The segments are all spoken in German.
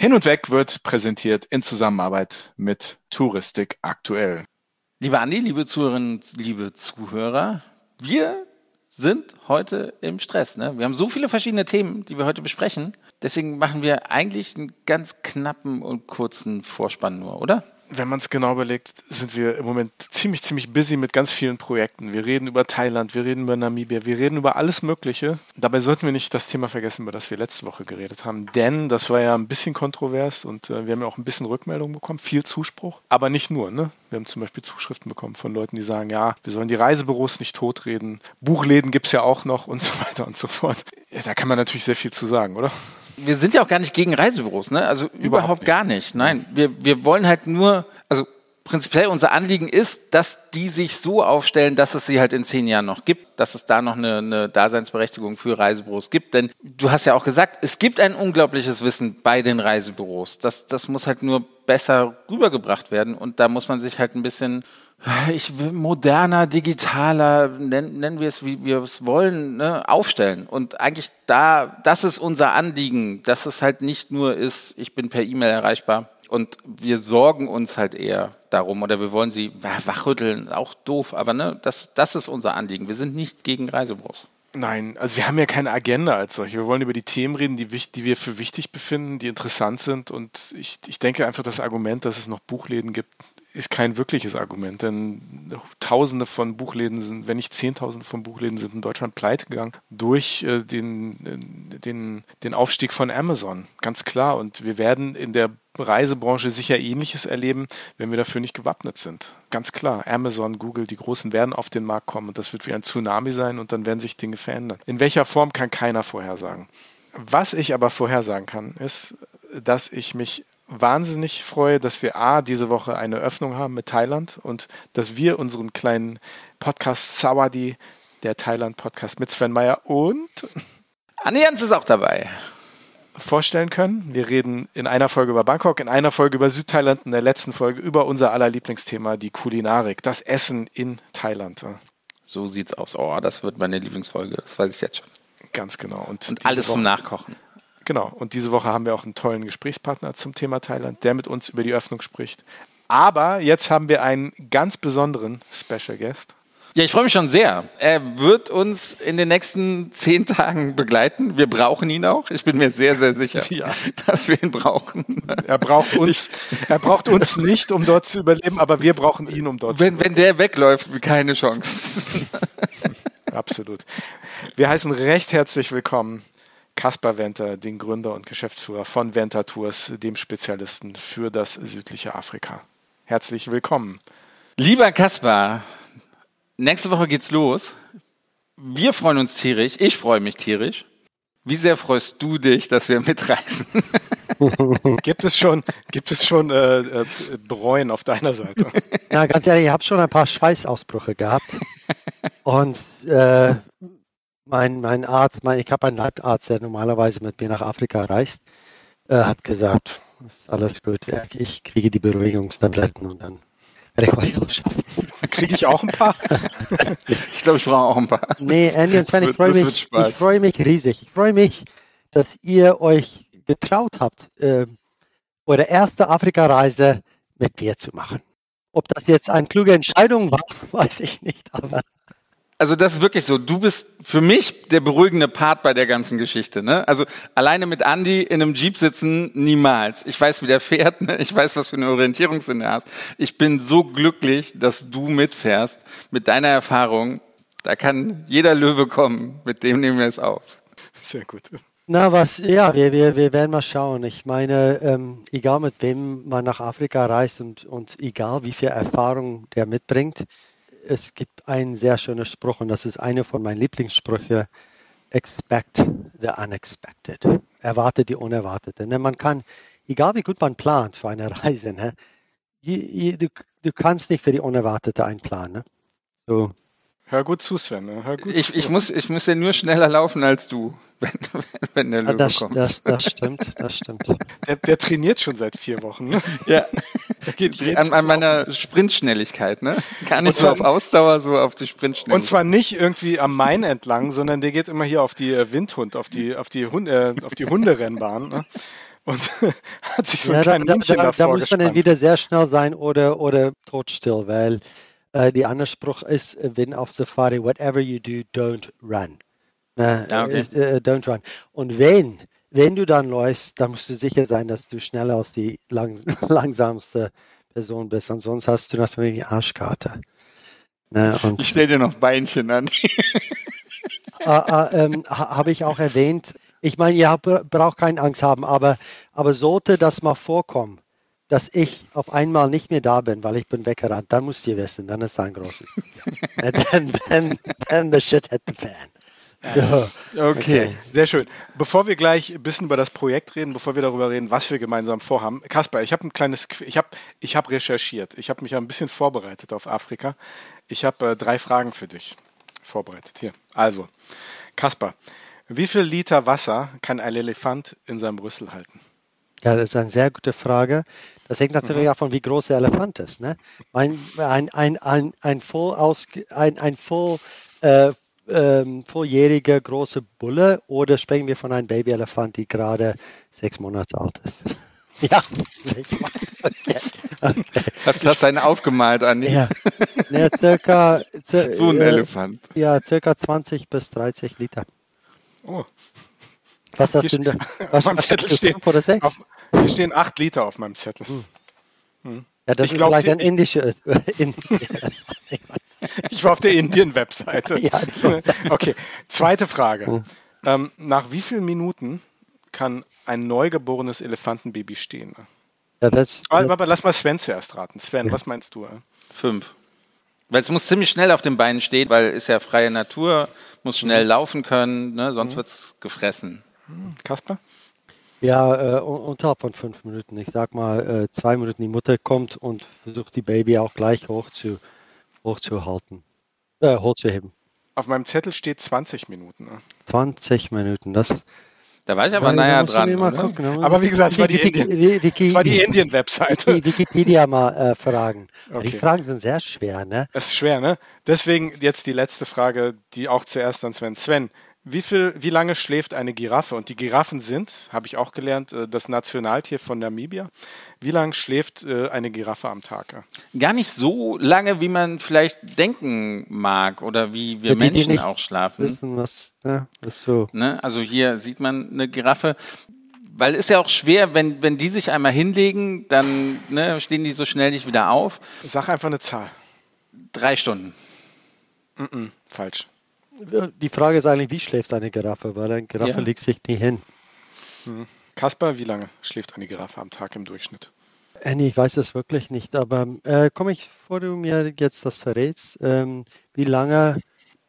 Hin und Weg wird präsentiert in Zusammenarbeit mit Touristik aktuell. Liebe Andi, liebe Zuhörerinnen, liebe Zuhörer, wir sind heute im Stress. Ne? Wir haben so viele verschiedene Themen, die wir heute besprechen. Deswegen machen wir eigentlich einen ganz knappen und kurzen Vorspann nur, oder? Wenn man es genau überlegt, sind wir im Moment ziemlich, ziemlich busy mit ganz vielen Projekten. Wir reden über Thailand, wir reden über Namibia, wir reden über alles Mögliche. Dabei sollten wir nicht das Thema vergessen, über das wir letzte Woche geredet haben. Denn das war ja ein bisschen kontrovers und äh, wir haben ja auch ein bisschen Rückmeldung bekommen, viel Zuspruch. Aber nicht nur, ne? Wir haben zum Beispiel Zuschriften bekommen von Leuten, die sagen, ja, wir sollen die Reisebüros nicht totreden. Buchläden gibt es ja auch noch und so weiter und so fort. Ja, da kann man natürlich sehr viel zu sagen, oder? Wir sind ja auch gar nicht gegen Reisebüros, ne? Also überhaupt, überhaupt gar nicht. Nein, wir, wir wollen halt nur, also prinzipiell unser Anliegen ist, dass die sich so aufstellen, dass es sie halt in zehn Jahren noch gibt, dass es da noch eine, eine Daseinsberechtigung für Reisebüros gibt. Denn du hast ja auch gesagt, es gibt ein unglaubliches Wissen bei den Reisebüros. Das, das muss halt nur besser rübergebracht werden und da muss man sich halt ein bisschen ich will moderner, digitaler, nennen, nennen wir es, wie wir es wollen, ne, aufstellen. Und eigentlich da, das ist unser Anliegen, dass es halt nicht nur ist, ich bin per E-Mail erreichbar. Und wir sorgen uns halt eher darum oder wir wollen sie wachrütteln, auch doof, aber ne, das, das ist unser Anliegen. Wir sind nicht gegen Reisebüros. Nein, also wir haben ja keine Agenda als solche. Wir wollen über die Themen reden, die, die wir für wichtig befinden, die interessant sind. Und ich, ich denke einfach, das Argument, dass es noch Buchläden gibt, ist kein wirkliches Argument, denn Tausende von Buchläden sind, wenn nicht Zehntausende von Buchläden sind in Deutschland pleite gegangen durch äh, den, äh, den, den Aufstieg von Amazon, ganz klar. Und wir werden in der Reisebranche sicher Ähnliches erleben, wenn wir dafür nicht gewappnet sind. Ganz klar, Amazon, Google, die Großen werden auf den Markt kommen und das wird wie ein Tsunami sein und dann werden sich Dinge verändern. In welcher Form kann keiner vorhersagen. Was ich aber vorhersagen kann, ist, dass ich mich wahnsinnig freue, dass wir A, diese Woche eine Öffnung haben mit Thailand und dass wir unseren kleinen Podcast Sawadi, der Thailand-Podcast mit Sven Meyer und Anni Jans ist auch dabei. Vorstellen können. Wir reden in einer Folge über Bangkok, in einer Folge über Südthailand, in der letzten Folge über unser aller Lieblingsthema, die Kulinarik, das Essen in Thailand. So sieht's aus. Oh, das wird meine Lieblingsfolge, das weiß ich jetzt schon. Ganz genau. Und, und alles Woche, zum Nachkochen. Genau. Und diese Woche haben wir auch einen tollen Gesprächspartner zum Thema Thailand, der mit uns über die Öffnung spricht. Aber jetzt haben wir einen ganz besonderen Special Guest. Ja, ich freue mich schon sehr. Er wird uns in den nächsten zehn Tagen begleiten. Wir brauchen ihn auch. Ich bin mir sehr, sehr sicher, ja. dass wir ihn brauchen. Er braucht uns, er braucht uns nicht, um dort zu überleben, aber wir brauchen ihn, um dort wenn, zu überleben. Wenn der wegläuft, keine Chance. Absolut. Wir heißen recht herzlich willkommen Kaspar Venter, den Gründer und Geschäftsführer von Venter Tours, dem Spezialisten für das südliche Afrika. Herzlich willkommen. Lieber Kaspar, nächste Woche geht's los. Wir freuen uns tierisch. Ich freue mich tierisch. Wie sehr freust du dich, dass wir mitreisen? gibt es schon, gibt es schon äh, äh, Bereuen auf deiner Seite? Ja, ganz ehrlich, ich habe schon ein paar Schweißausbrüche gehabt. Und äh, mein, mein Arzt, mein, ich habe einen Leibarzt, der normalerweise mit mir nach Afrika reist, äh, hat gesagt, ist alles gut, ich kriege die Beruhigungstabletten und dann werde ich euch auch schaffen. Kriege ich auch ein paar? ich glaube, ich brauche auch ein paar. Nee, Andy und Sven, ich freue mich, ich freue mich riesig. Ich freue mich, dass ihr euch getraut habt, äh, eure erste Afrika-Reise mit mir zu machen. Ob das jetzt eine kluge Entscheidung war, weiß ich nicht, aber also das ist wirklich so. Du bist für mich der beruhigende Part bei der ganzen Geschichte. Ne? Also alleine mit Andy in einem Jeep sitzen, niemals. Ich weiß, wie der fährt. Ne? Ich weiß, was für eine Orientierungssinn er hast. Ich bin so glücklich, dass du mitfährst. Mit deiner Erfahrung, da kann jeder Löwe kommen. Mit dem nehmen wir es auf. Sehr gut. Na was, ja, wir, wir, wir werden mal schauen. Ich meine, ähm, egal mit wem man nach Afrika reist und, und egal wie viel Erfahrung der mitbringt, es gibt einen sehr schönen Spruch und das ist einer von meinen Lieblingssprüchen. Expect the unexpected. Erwarte die Unerwartete. Ne? Man kann, egal wie gut man plant für eine Reise, ne? du, du kannst nicht für die Unerwartete einplanen. Ne? So. Hör gut zu, Sven. Ne? Hör gut ich, ich, muss, ich muss ja nur schneller laufen als du, wenn, wenn der Löwe das, kommt. Das, das stimmt, das stimmt. Der, der trainiert schon seit vier Wochen. Ne? Ja, an, an, meiner Sprintschnelligkeit. Ne? Gar nicht zwar, so auf Ausdauer, so auf die Sprintschnelligkeit. Und zwar nicht irgendwie am Main entlang, sondern der geht immer hier auf die äh, Windhund, auf die, auf die, Hunde, äh, auf die Hunderennbahn. Ne? und hat sich so ein ja, kleines da, da, da, da muss man entweder sehr schnell sein oder, oder totstill, weil äh, die andere Spruch ist, wenn auf Safari, whatever you do, don't run. Äh, ja, okay. ist, äh, don't run. Und wenn, wenn du dann läufst, dann musst du sicher sein, dass du schneller als die lang, langsamste Person bist. Ansonsten hast du natürlich die Arschkarte. Ne, ich stelle dir noch Beinchen an. äh, äh, ähm, Habe ich auch erwähnt. Ich meine, ihr braucht keine Angst haben, aber, aber sollte das mal vorkommen, dass ich auf einmal nicht mehr da bin, weil ich bin weggerannt, dann müsst ihr wissen, dann ist da ein großes then, then, then the shit hit the fan. Ja. Okay. okay. sehr schön. Bevor wir gleich ein bisschen über das Projekt reden, bevor wir darüber reden, was wir gemeinsam vorhaben, Kaspar, ich habe ein kleines, ich habe, ich habe recherchiert, ich habe mich ein bisschen vorbereitet auf Afrika. Ich habe äh, drei Fragen für dich vorbereitet. Hier. Also, Kaspar, wie viel Liter Wasser kann ein Elefant in seinem Brüssel halten? Ja, das ist eine sehr gute Frage. Das hängt natürlich mhm. auch von wie groß der Elefant ist. Ne? Ein, ein, ein, ein, ein voll, aus, ein, ein voll äh, ähm, volljähriger große Bulle oder sprechen wir von einem Babyelefant, die gerade sechs Monate alt ist? Ja, okay. okay. Hast du das denn aufgemalt, Andi? Ja, ja circa, circa, so ein äh, Elefant. Ja, circa 20 bis 30 Liter. Oh. Was hast du denn da? Was, auf meinem Zettel steht, oder sechs? Auf, hier stehen 8 Liter auf meinem Zettel. Hm. Hm. Ja, das ich ist glaub, vielleicht ein indische. In, Ich war auf der Indien-Webseite. Ja, okay, zweite Frage. Hm. Ähm, nach wie vielen Minuten kann ein neugeborenes Elefantenbaby stehen? Ja, das, aber, aber, lass mal Sven zuerst raten. Sven, ja. was meinst du? Fünf. Weil es muss ziemlich schnell auf den Beinen stehen, weil es ja freie Natur, muss schnell mhm. laufen können, ne? sonst mhm. wird es gefressen. Kasper? Ja, äh, unterhalb von fünf Minuten. Ich sag mal, äh, zwei Minuten die Mutter kommt und versucht die Baby auch gleich hoch zu, hochzuhalten, äh, hochzuheben. Auf meinem Zettel steht 20 Minuten. Ne? 20 Minuten, das. Da war ich aber naja dran. Gucken, aber wie gesagt, es war die, Indien-Webseite. Indien Wikipedia mal äh, fragen. Okay. Die Fragen sind sehr schwer, ne? Das ist schwer, ne? Deswegen jetzt die letzte Frage, die auch zuerst an Sven. Sven, wie, viel, wie lange schläft eine Giraffe? Und die Giraffen sind, habe ich auch gelernt, äh, das Nationaltier von Namibia. Wie lange schläft äh, eine Giraffe am Tag? Gar nicht so lange, wie man vielleicht denken mag oder wie wir die, Menschen die auch schlafen. Wissen, was, ja, ist so. Ne? Also hier sieht man eine Giraffe. Weil es ist ja auch schwer, wenn, wenn die sich einmal hinlegen, dann ne, stehen die so schnell nicht wieder auf. Sag einfach eine Zahl. Drei Stunden. Mm -mm, falsch die Frage ist eigentlich, wie schläft eine Giraffe? Weil eine Giraffe ja. legt sich nie hin. Hm. Kasper, wie lange schläft eine Giraffe am Tag im Durchschnitt? Annie, ich weiß das wirklich nicht, aber äh, komme ich, vor du mir jetzt das verrätst, ähm, wie lange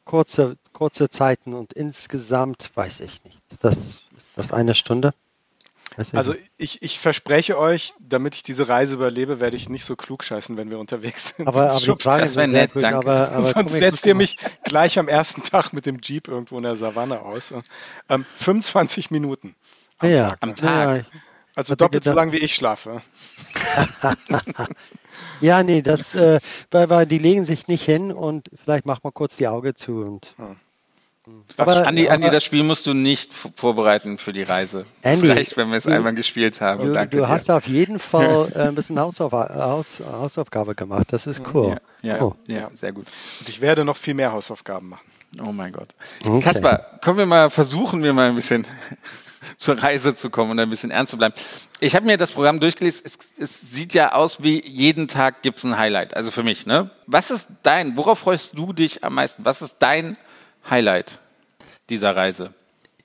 kurze, kurze Zeiten und insgesamt weiß ich nicht. Ist das, ist das eine Stunde? Also ich, ich verspreche euch, damit ich diese Reise überlebe, werde ich nicht so klug scheißen, wenn wir unterwegs sind. Aber, aber die Frage ist nett, gut, aber, aber Sonst setzt ihr mich gleich am ersten Tag mit dem Jeep irgendwo in der Savanne aus. Ähm, 25 Minuten am ja, Tag. Am Tag. Ja, also doppelt so lang wie ich schlafe. ja, nee, das, äh, weil, weil die legen sich nicht hin und vielleicht mach mal kurz die Augen zu und. Hm. Aber, Andi, Andi, das Spiel musst du nicht vorbereiten für die Reise. Andy, das reicht, wenn wir es einmal gespielt haben. Du, Danke du hast auf jeden Fall äh, ein bisschen Hausauf Haus Hausaufgabe gemacht. Das ist cool. Ja, ja, cool. ja, sehr gut. Und ich werde noch viel mehr Hausaufgaben machen. Oh mein Gott. Okay. Kaspar, kommen wir mal, versuchen wir mal ein bisschen zur Reise zu kommen und ein bisschen ernst zu bleiben. Ich habe mir das Programm durchgelesen. Es, es, sieht ja aus wie jeden Tag gibt es ein Highlight. Also für mich, ne? Was ist dein, worauf freust du dich am meisten? Was ist dein Highlight dieser Reise?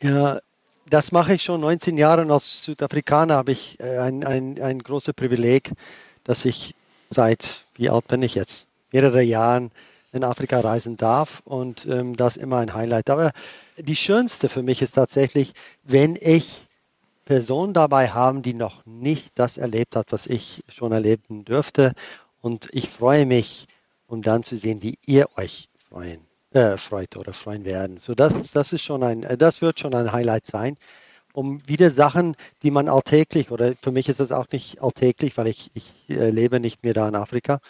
Ja, das mache ich schon 19 Jahre und als Südafrikaner habe ich äh, ein, ein, ein großes Privileg, dass ich seit, wie alt bin ich jetzt? Mehrere Jahren in Afrika reisen darf und ähm, das immer ein Highlight. Aber die schönste für mich ist tatsächlich, wenn ich Personen dabei haben, die noch nicht das erlebt hat, was ich schon erleben dürfte. Und ich freue mich, um dann zu sehen, wie ihr euch freuen äh, freut oder freuen werden. So das, das ist schon ein, äh, das wird schon ein Highlight sein, um wieder Sachen, die man alltäglich oder für mich ist das auch nicht alltäglich, weil ich, ich äh, lebe nicht mehr da in Afrika,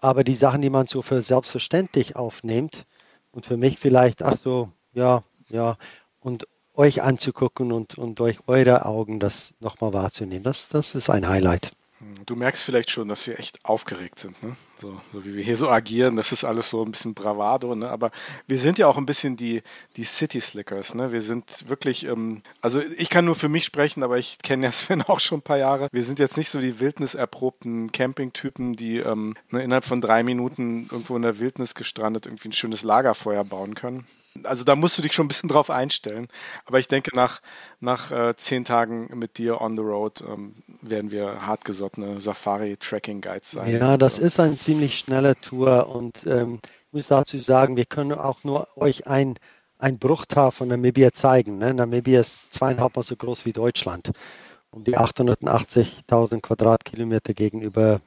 aber die Sachen, die man so für selbstverständlich aufnimmt und für mich vielleicht, ach so, ja, ja, und euch anzugucken und, und durch eure Augen das nochmal wahrzunehmen. Das, das ist ein Highlight. Du merkst vielleicht schon, dass wir echt aufgeregt sind, ne? so, so, wie wir hier so agieren. Das ist alles so ein bisschen Bravado, ne? aber wir sind ja auch ein bisschen die, die City Slickers. Ne? Wir sind wirklich, ähm, also ich kann nur für mich sprechen, aber ich kenne ja Sven auch schon ein paar Jahre. Wir sind jetzt nicht so die wildniserprobten Campingtypen, die ähm, ne, innerhalb von drei Minuten irgendwo in der Wildnis gestrandet irgendwie ein schönes Lagerfeuer bauen können. Also da musst du dich schon ein bisschen drauf einstellen. Aber ich denke, nach, nach äh, zehn Tagen mit dir on the road ähm, werden wir hartgesottene Safari-Tracking-Guides sein. Ja, das ist eine ziemlich schnelle Tour und ähm, ich muss dazu sagen, wir können auch nur euch ein, ein Bruchteil von Namibia zeigen. Ne? Namibia ist zweieinhalb Mal so groß wie Deutschland. Um die 880.000 Quadratkilometer gegenüber,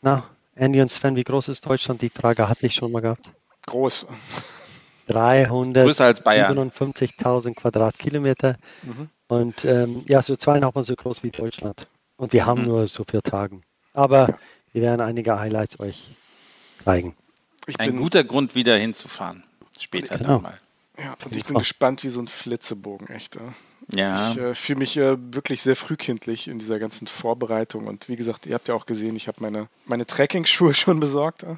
na, Andy und Sven, wie groß ist Deutschland? Die Frage hatte ich schon mal gehabt. Groß. 357.000 Quadratkilometer mhm. und ähm, ja, so zweieinhalb Mal so groß wie Deutschland. Und wir haben mhm. nur so vier Tage. Aber ja. wir werden einige Highlights euch zeigen. Ein guter Grund, wieder hinzufahren. Später genau. mal. Ja, und ich bin gespannt wie so ein Flitzebogen, echt. Ja. Ich äh, fühle mich äh, wirklich sehr frühkindlich in dieser ganzen Vorbereitung. Und wie gesagt, ihr habt ja auch gesehen, ich habe meine, meine Trekking-Schuhe schon besorgt. Äh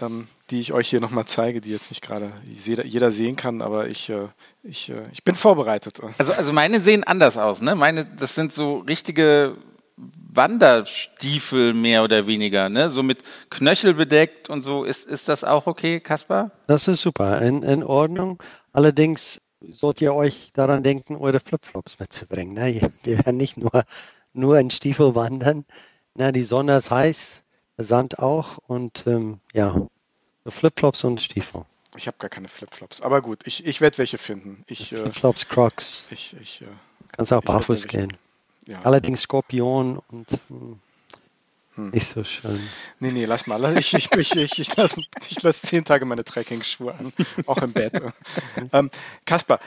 ähm, die ich euch hier nochmal zeige, die jetzt nicht gerade jeder sehen kann, aber ich, äh, ich, äh, ich bin vorbereitet. Also, also meine sehen anders aus, ne? Meine, das sind so richtige Wanderstiefel mehr oder weniger, ne? So mit Knöchel bedeckt und so. Ist, ist das auch okay, Kaspar? Das ist super, in, in Ordnung. Allerdings sollt ihr euch daran denken, eure Flipflops mitzubringen. Ne? Wir werden nicht nur, nur in Stiefel wandern. Na, die Sonne ist heiß Sand auch und ähm, ja, Flipflops und Stiefel. Ich habe gar keine Flipflops, aber gut, ich, ich werde welche finden. Ich, äh, Flipflops, Crocs. Ich, ich, äh, Kannst auch barfuß gehen. Ja. Allerdings Skorpion und hm, hm. nicht so schön. Nee, nee, lass mal. Ich, ich, ich, ich, ich lasse lass zehn Tage meine Trekking-Schuhe an, auch im Bett. ähm, Kaspar,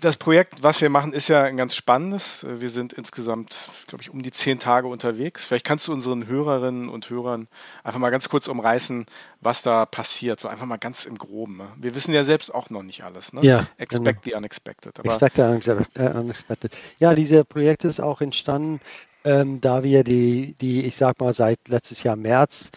das Projekt, was wir machen, ist ja ein ganz spannendes. Wir sind insgesamt, glaube ich, um die zehn Tage unterwegs. Vielleicht kannst du unseren Hörerinnen und Hörern einfach mal ganz kurz umreißen, was da passiert. So einfach mal ganz im Groben. Ne? Wir wissen ja selbst auch noch nicht alles. Ne? Ja, Expect genau. the unexpected. Aber Expect the äh, unexpected. Ja, dieses Projekt ist auch entstanden, ähm, da wir die, die, ich sag mal, seit letztes Jahr März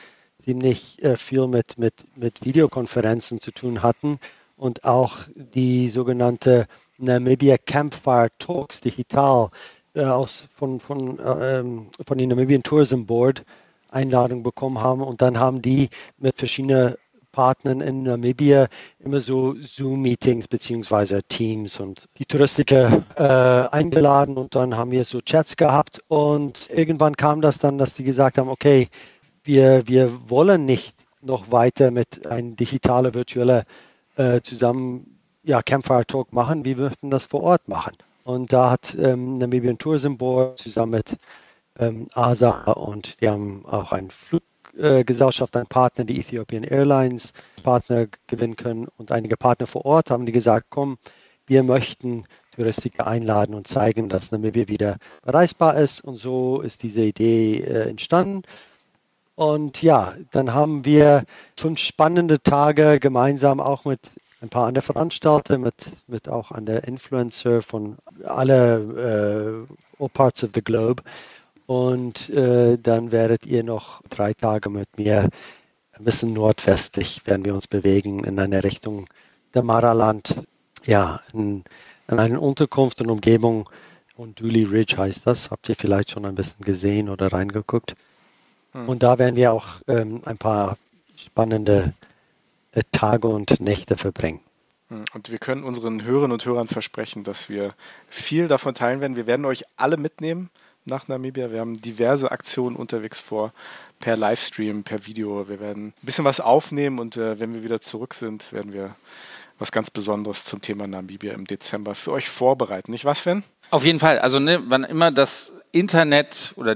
ziemlich äh, viel mit, mit, mit Videokonferenzen zu tun hatten und auch die sogenannte Namibia Campfire Talks digital äh, aus, von, von, äh, ähm, von den Namibian Tourism Board Einladung bekommen haben. Und dann haben die mit verschiedenen Partnern in Namibia immer so Zoom-Meetings beziehungsweise Teams und die Touristiker äh, eingeladen und dann haben wir so Chats gehabt und irgendwann kam das dann, dass die gesagt haben, okay, wir, wir wollen nicht noch weiter mit einem digitalen, virtuellen äh, zusammen ja, Campfire Talk machen, wir möchten das vor Ort machen. Und da hat ähm, Namibian Tourism Board zusammen mit ähm, ASA und die haben auch eine Fluggesellschaft, äh, einen Partner, die Ethiopian Airlines Partner gewinnen können und einige Partner vor Ort haben die gesagt, komm, wir möchten Touristiker einladen und zeigen, dass Namibia wieder bereisbar ist. Und so ist diese Idee äh, entstanden. Und ja, dann haben wir fünf spannende Tage gemeinsam auch mit ein paar andere Veranstalter, mit, mit auch an der Influencer von alle äh, all parts of the globe. Und äh, dann werdet ihr noch drei Tage mit mir ein bisschen nordwestlich werden wir uns bewegen in eine Richtung der Maraland, ja, in, in eine Unterkunft und Umgebung und Dooley Ridge heißt das. Habt ihr vielleicht schon ein bisschen gesehen oder reingeguckt? Hm. Und da werden wir auch ähm, ein paar spannende äh, Tage und Nächte verbringen. Hm. Und wir können unseren Hörerinnen und Hörern versprechen, dass wir viel davon teilen werden. Wir werden euch alle mitnehmen nach Namibia. Wir haben diverse Aktionen unterwegs vor, per Livestream, per Video. Wir werden ein bisschen was aufnehmen und äh, wenn wir wieder zurück sind, werden wir was ganz Besonderes zum Thema Namibia im Dezember für euch vorbereiten. Nicht was, Sven? Auf jeden Fall. Also ne, wann immer das Internet oder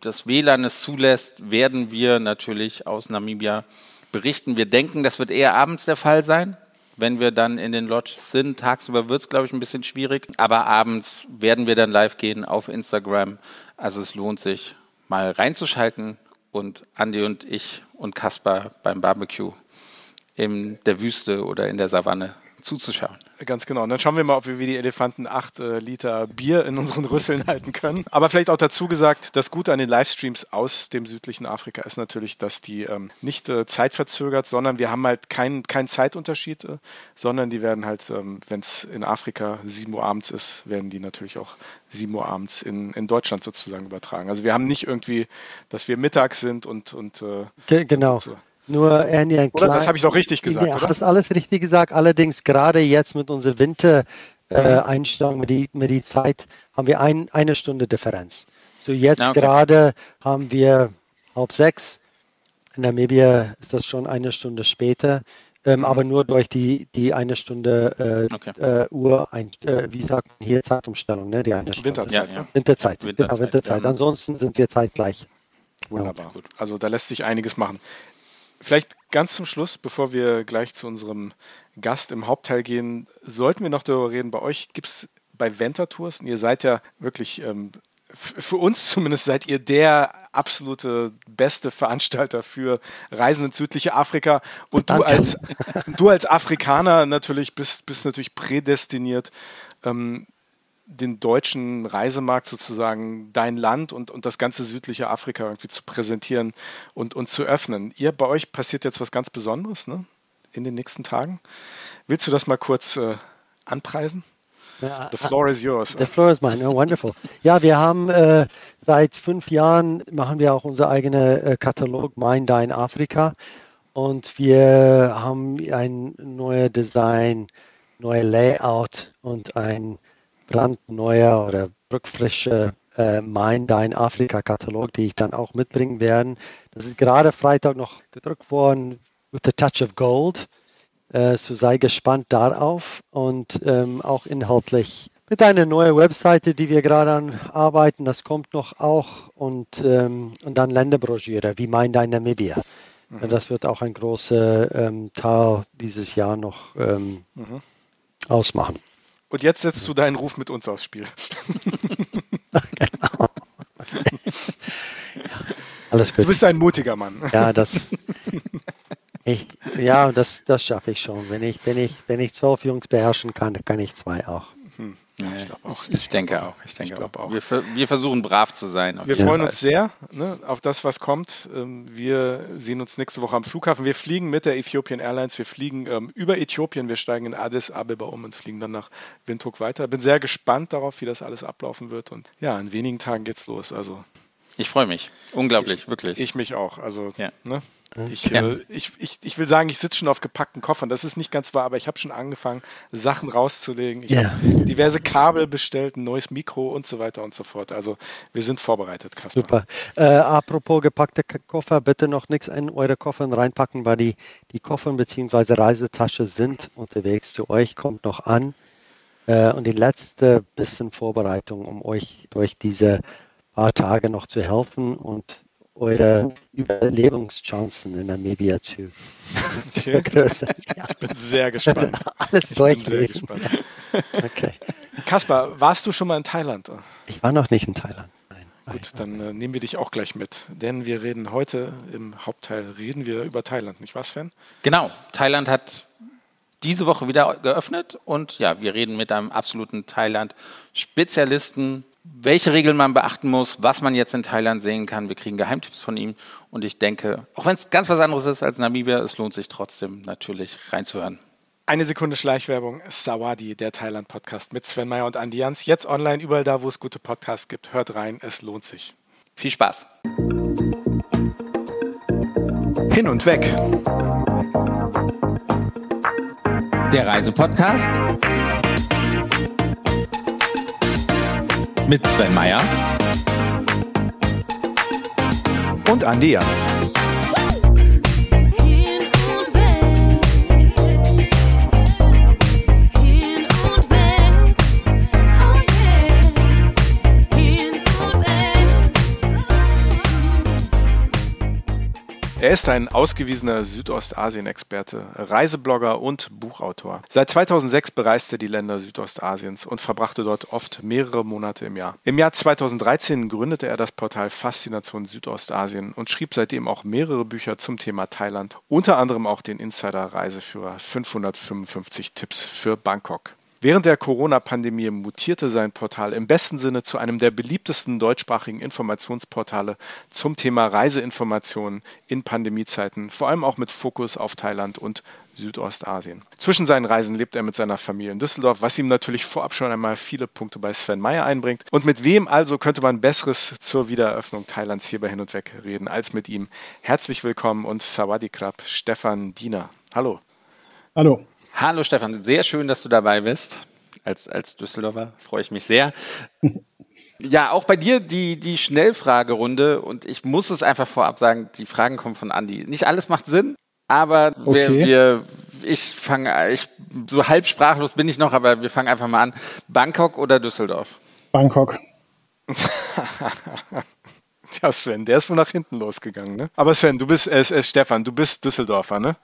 das WLAN es zulässt, werden wir natürlich aus Namibia berichten. Wir denken, das wird eher abends der Fall sein. Wenn wir dann in den Lodges sind, tagsüber wird es, glaube ich, ein bisschen schwierig. Aber abends werden wir dann live gehen auf Instagram. Also es lohnt sich, mal reinzuschalten und Andi und ich und Kaspar beim Barbecue in der Wüste oder in der Savanne zuzuschauen. Ganz genau. Und dann schauen wir mal, ob wir wie die Elefanten acht äh, Liter Bier in unseren Rüsseln halten können. Aber vielleicht auch dazu gesagt, das Gute an den Livestreams aus dem südlichen Afrika ist natürlich, dass die ähm, nicht äh, zeitverzögert, sondern wir haben halt keinen kein Zeitunterschied, äh, sondern die werden halt, ähm, wenn es in Afrika sieben Uhr abends ist, werden die natürlich auch sieben Uhr abends in, in Deutschland sozusagen übertragen. Also wir haben nicht irgendwie, dass wir mittags sind und, und äh, genau. Und so. Nur Andy, ein oder, das habe ich doch richtig gesagt. Ja, hast alles richtig gesagt. Allerdings gerade jetzt mit unserer Winter-Einstellung, äh, mit, die, mit die Zeit, haben wir ein, eine Stunde Differenz. So jetzt okay. gerade haben wir halb sechs. In Namibia ist das schon eine Stunde später. Ähm, mhm. aber nur durch die, die eine Stunde äh, okay. äh, Uhr, ein, äh, wie sagt man hier, Zeitumstellung, ne? Die eine Stunde. Winterzeit, ja, ja. Winterzeit, Winterzeit, genau, Winterzeit. Ja. Ansonsten sind wir zeitgleich. Wunderbar. Ja. Also da lässt sich einiges machen. Vielleicht ganz zum Schluss, bevor wir gleich zu unserem Gast im Hauptteil gehen, sollten wir noch darüber reden. Bei euch gibt es bei Venta Tours, und ihr seid ja wirklich, ähm, für uns zumindest, seid ihr der absolute beste Veranstalter für Reisen ins südliche Afrika. Und du als, du als Afrikaner natürlich bist, bist natürlich prädestiniert, ähm, den deutschen Reisemarkt sozusagen, dein Land und, und das ganze südliche Afrika irgendwie zu präsentieren und, und zu öffnen. Ihr, bei euch passiert jetzt was ganz Besonderes ne? in den nächsten Tagen. Willst du das mal kurz äh, anpreisen? The floor is yours. The floor is mine. Oh, wonderful. Ja, wir haben äh, seit fünf Jahren machen wir auch unser eigener äh, Katalog Mein Dein Afrika und wir haben ein neues Design, neues Layout und ein brandneuer oder rückfrische äh, Mein Dein Afrika Katalog, die ich dann auch mitbringen werde. Das ist gerade Freitag noch gedruckt worden with a touch of gold. Äh, so sei gespannt darauf und ähm, auch inhaltlich mit einer neuen Webseite, die wir gerade an arbeiten. Das kommt noch auch und, ähm, und dann Länderbroschüre wie Mein Dein Namibia. Mhm. Das wird auch ein großer ähm, Teil dieses Jahr noch ähm, mhm. ausmachen. Und jetzt setzt du deinen Ruf mit uns aufs Spiel. genau. Alles gut. Du bist ein mutiger Mann. Ja, das. Ich, ja, das, das schaffe ich schon. Wenn ich, wenn ich, wenn ich zwölf Jungs beherrschen kann, kann ich zwei auch. Hm. Ja, ich glaube auch. Ich denke auch. Ich denke ich auch. auch. Wir, wir, versuchen brav zu sein. Wir freuen Fall. uns sehr ne, auf das, was kommt. Ähm, wir sehen uns nächste Woche am Flughafen. Wir fliegen mit der Ethiopian Airlines. Wir fliegen ähm, über Äthiopien. Wir steigen in Addis Abeba um und fliegen dann nach Windhoek weiter. Bin sehr gespannt darauf, wie das alles ablaufen wird. Und ja, in wenigen Tagen geht's los. Also ich freue mich. Unglaublich, ich, wirklich. Ich mich auch. Also, ja. ne? Ich, ja. äh, ich, ich, ich will sagen, ich sitze schon auf gepackten Koffern. Das ist nicht ganz wahr, aber ich habe schon angefangen, Sachen rauszulegen. Ich yeah. habe diverse Kabel bestellt, ein neues Mikro und so weiter und so fort. Also wir sind vorbereitet, Kasper. Super. Äh, apropos gepackte Koffer, bitte noch nichts in eure Koffer reinpacken, weil die, die Koffer bzw. Reisetasche sind unterwegs zu euch, kommt noch an. Äh, und die letzte bisschen Vorbereitung, um euch durch diese paar Tage noch zu helfen und eure Überlebenschancen in Namibia zu, zu vergrößern. Ja. Ich bin sehr gespannt. Alles ich bin sehr gespannt. Okay. Kaspar, warst du schon mal in Thailand? Ich war noch nicht in Thailand. Nein. Gut, dann äh, nehmen wir dich auch gleich mit, denn wir reden heute im Hauptteil reden wir über Thailand, nicht wahr, Sven? Genau, Thailand hat diese Woche wieder geöffnet und ja, wir reden mit einem absoluten Thailand-Spezialisten welche Regeln man beachten muss, was man jetzt in Thailand sehen kann. Wir kriegen Geheimtipps von ihm und ich denke, auch wenn es ganz was anderes ist als Namibia, es lohnt sich trotzdem natürlich reinzuhören. Eine Sekunde Schleichwerbung. Sawadi, der Thailand-Podcast mit Sven Meyer und Andi Jans. Jetzt online, überall da, wo es gute Podcasts gibt. Hört rein, es lohnt sich. Viel Spaß. Hin und weg. Der Reisepodcast mit Sven Meyer und Andi Jans. Er ist ein ausgewiesener Südostasien-Experte, Reiseblogger und Buchautor. Seit 2006 bereiste er die Länder Südostasiens und verbrachte dort oft mehrere Monate im Jahr. Im Jahr 2013 gründete er das Portal Faszination Südostasien und schrieb seitdem auch mehrere Bücher zum Thema Thailand, unter anderem auch den Insider-Reiseführer 555 Tipps für Bangkok. Während der Corona-Pandemie mutierte sein Portal im besten Sinne zu einem der beliebtesten deutschsprachigen Informationsportale zum Thema Reiseinformationen in Pandemiezeiten, vor allem auch mit Fokus auf Thailand und Südostasien. Zwischen seinen Reisen lebt er mit seiner Familie in Düsseldorf, was ihm natürlich vorab schon einmal viele Punkte bei Sven Meyer einbringt. Und mit wem also könnte man Besseres zur Wiedereröffnung Thailands hier bei Hin und Weg reden als mit ihm? Herzlich willkommen und Sawadee Krab, Stefan Diener. Hallo. Hallo. Hallo Stefan, sehr schön, dass du dabei bist. Als, als Düsseldorfer freue ich mich sehr. Ja, auch bei dir die, die Schnellfragerunde und ich muss es einfach vorab sagen, die Fragen kommen von Andi. Nicht alles macht Sinn, aber okay. wir, wir, ich fange, ich, so halb sprachlos bin ich noch, aber wir fangen einfach mal an. Bangkok oder Düsseldorf? Bangkok. Tja, Sven, der ist wohl nach hinten losgegangen, ne? Aber Sven, du bist, äh, äh, Stefan, du bist Düsseldorfer, ne?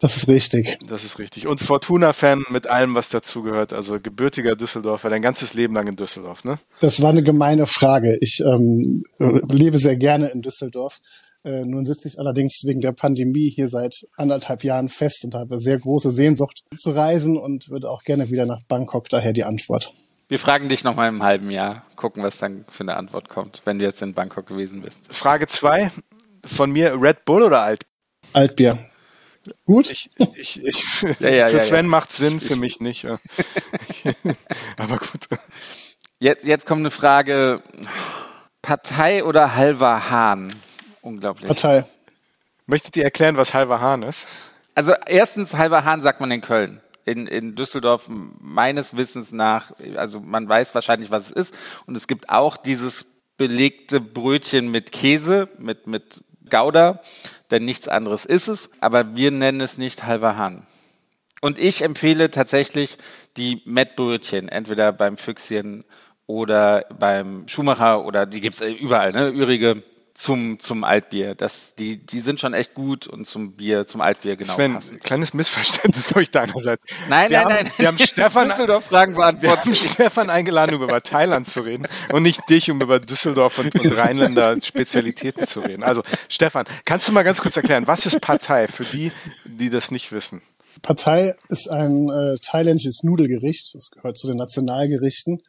Das ist richtig. Das ist richtig. Und Fortuna-Fan mit allem, was dazugehört. Also gebürtiger Düsseldorfer, dein ganzes Leben lang in Düsseldorf, ne? Das war eine gemeine Frage. Ich ähm, lebe sehr gerne in Düsseldorf. Äh, nun sitze ich allerdings wegen der Pandemie hier seit anderthalb Jahren fest und habe sehr große Sehnsucht zu reisen und würde auch gerne wieder nach Bangkok. Daher die Antwort. Wir fragen dich noch mal im halben Jahr, gucken, was dann für eine Antwort kommt, wenn du jetzt in Bangkok gewesen bist. Frage zwei von mir: Red Bull oder Alt? Altbier. Gut. Ich, ich, ich, ja, ja, für Sven ja, macht Sinn, für mich nicht. Aber gut. Jetzt, jetzt kommt eine Frage. Partei oder halber Hahn? Unglaublich. Partei. Möchtet ihr erklären, was halber Hahn ist? Also erstens, halber Hahn sagt man in Köln. In, in Düsseldorf meines Wissens nach, also man weiß wahrscheinlich, was es ist. Und es gibt auch dieses belegte Brötchen mit Käse, mit, mit Gouda denn nichts anderes ist es, aber wir nennen es nicht halber Hahn. Und ich empfehle tatsächlich die Mettbrötchen, entweder beim Füchschen oder beim Schumacher oder die gibt's überall, ne? Ürige zum, zum Altbier. Das, die, die sind schon echt gut und zum Bier, zum Altbier genau Sven, passend. kleines Missverständnis, glaube ich, deinerseits. Nein, wir nein, haben, nein. Wir haben Stefan, Fragen beantwortet. Wir haben Stefan eingeladen, um über Thailand zu reden und nicht dich, um über Düsseldorf und, und Rheinländer Spezialitäten zu reden. Also, Stefan, kannst du mal ganz kurz erklären, was ist Partei für die, die das nicht wissen? Partei ist ein äh, thailändisches Nudelgericht. Das gehört zu den Nationalgerichten.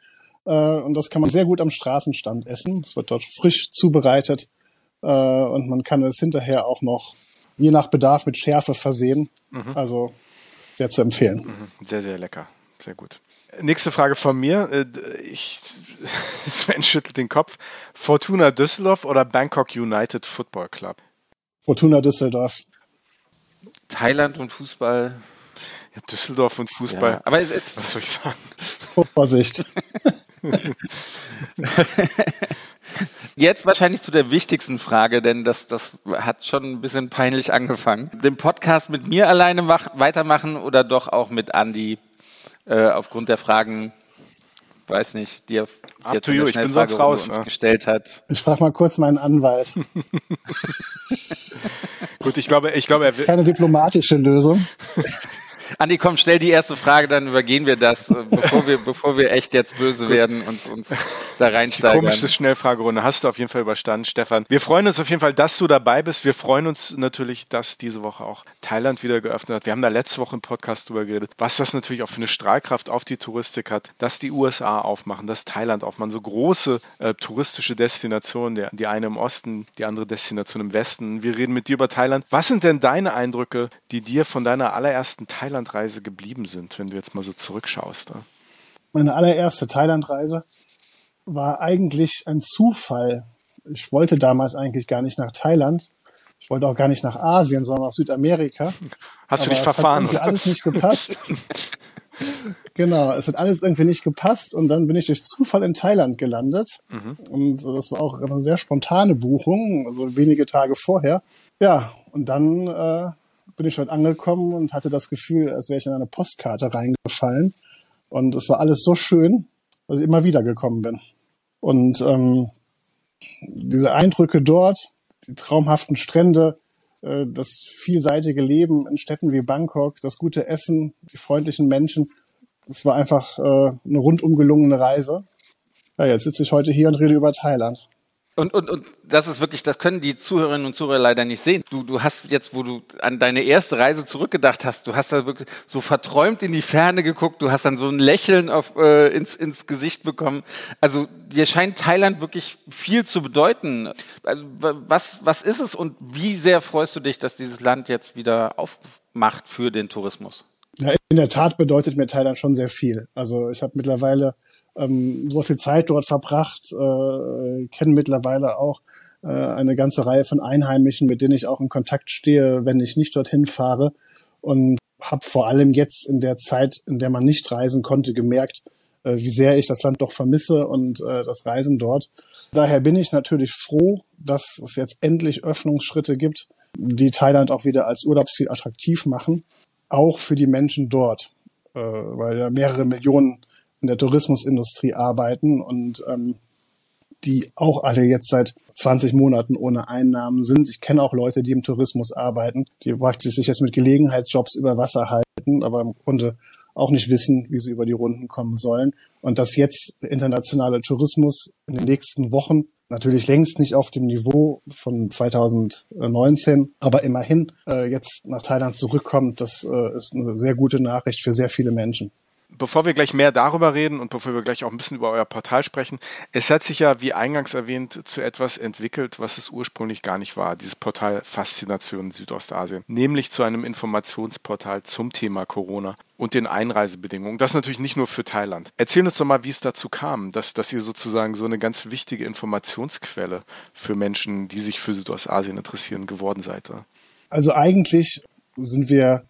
Äh, und das kann man sehr gut am Straßenstand essen. Es wird dort frisch zubereitet äh, und man kann es hinterher auch noch je nach Bedarf mit Schärfe versehen. Mhm. Also sehr zu empfehlen. Mhm. Sehr, sehr lecker. Sehr gut. Nächste Frage von mir. Äh, ich, Sven schüttelt den Kopf. Fortuna Düsseldorf oder Bangkok United Football Club? Fortuna Düsseldorf. Thailand und Fußball. Ja, Düsseldorf und Fußball. Ja, aber es ist. Was soll ich sagen? Vorsicht. Jetzt wahrscheinlich zu der wichtigsten Frage, denn das, das hat schon ein bisschen peinlich angefangen. Den Podcast mit mir alleine mach, weitermachen oder doch auch mit Andy äh, aufgrund der Fragen, weiß nicht, die er jetzt you, ich bin sonst raus, uns ja. gestellt hat. Ich frage mal kurz meinen Anwalt. Gut, ich glaube, ich glaube, er das ist keine diplomatische Lösung. Andi, komm, stell die erste Frage, dann übergehen wir das, äh, bevor wir, bevor wir echt jetzt böse werden und uns da reinsteigen. Komische Schnellfragerunde hast du auf jeden Fall überstanden, Stefan. Wir freuen uns auf jeden Fall, dass du dabei bist. Wir freuen uns natürlich, dass diese Woche auch Thailand wieder geöffnet hat. Wir haben da letzte Woche im Podcast drüber geredet, was das natürlich auch für eine Strahlkraft auf die Touristik hat, dass die USA aufmachen, dass Thailand aufmachen, so große äh, touristische Destinationen, der, die eine im Osten, die andere Destination im Westen. Wir reden mit dir über Thailand. Was sind denn deine Eindrücke, die dir von deiner allerersten Thailand Thailandreise geblieben sind, wenn du jetzt mal so zurückschaust? Meine allererste Thailandreise war eigentlich ein Zufall. Ich wollte damals eigentlich gar nicht nach Thailand. Ich wollte auch gar nicht nach Asien, sondern nach Südamerika. Hast du dich verfahren? Es hat alles nicht gepasst. genau, es hat alles irgendwie nicht gepasst und dann bin ich durch Zufall in Thailand gelandet. Mhm. Und das war auch eine sehr spontane Buchung, also wenige Tage vorher. Ja, und dann äh, bin ich dort angekommen und hatte das Gefühl, als wäre ich in eine Postkarte reingefallen. Und es war alles so schön, dass ich immer wieder gekommen bin. Und ähm, diese Eindrücke dort, die traumhaften Strände, äh, das vielseitige Leben in Städten wie Bangkok, das gute Essen, die freundlichen Menschen. Das war einfach äh, eine rundum gelungene Reise. Ja, jetzt sitze ich heute hier und rede über Thailand. Und, und, und das ist wirklich, das können die Zuhörerinnen und Zuhörer leider nicht sehen. Du, du hast jetzt, wo du an deine erste Reise zurückgedacht hast, du hast da wirklich so verträumt in die Ferne geguckt, du hast dann so ein Lächeln auf, äh, ins, ins Gesicht bekommen. Also dir scheint Thailand wirklich viel zu bedeuten. Also, was, was ist es und wie sehr freust du dich, dass dieses Land jetzt wieder aufmacht für den Tourismus? Ja, in der Tat bedeutet mir Thailand schon sehr viel. Also ich habe mittlerweile ähm, so viel Zeit dort verbracht, äh, kenne mittlerweile auch äh, eine ganze Reihe von Einheimischen, mit denen ich auch in Kontakt stehe, wenn ich nicht dorthin fahre. Und habe vor allem jetzt in der Zeit, in der man nicht reisen konnte, gemerkt, äh, wie sehr ich das Land doch vermisse und äh, das Reisen dort. Daher bin ich natürlich froh, dass es jetzt endlich Öffnungsschritte gibt, die Thailand auch wieder als Urlaubsziel attraktiv machen, auch für die Menschen dort, äh, weil ja mehrere Millionen in der Tourismusindustrie arbeiten und ähm, die auch alle jetzt seit 20 Monaten ohne Einnahmen sind. Ich kenne auch Leute, die im Tourismus arbeiten, die praktisch sich jetzt mit Gelegenheitsjobs über Wasser halten, aber im Grunde auch nicht wissen, wie sie über die Runden kommen sollen. Und dass jetzt der internationale Tourismus in den nächsten Wochen natürlich längst nicht auf dem Niveau von 2019, aber immerhin äh, jetzt nach Thailand zurückkommt, das äh, ist eine sehr gute Nachricht für sehr viele Menschen bevor wir gleich mehr darüber reden und bevor wir gleich auch ein bisschen über euer Portal sprechen, es hat sich ja, wie eingangs erwähnt, zu etwas entwickelt, was es ursprünglich gar nicht war, dieses Portal Faszination Südostasien, nämlich zu einem Informationsportal zum Thema Corona und den Einreisebedingungen. Das natürlich nicht nur für Thailand. Erzähl uns doch mal, wie es dazu kam, dass, dass ihr sozusagen so eine ganz wichtige Informationsquelle für Menschen, die sich für Südostasien interessieren, geworden seid. Also eigentlich sind wir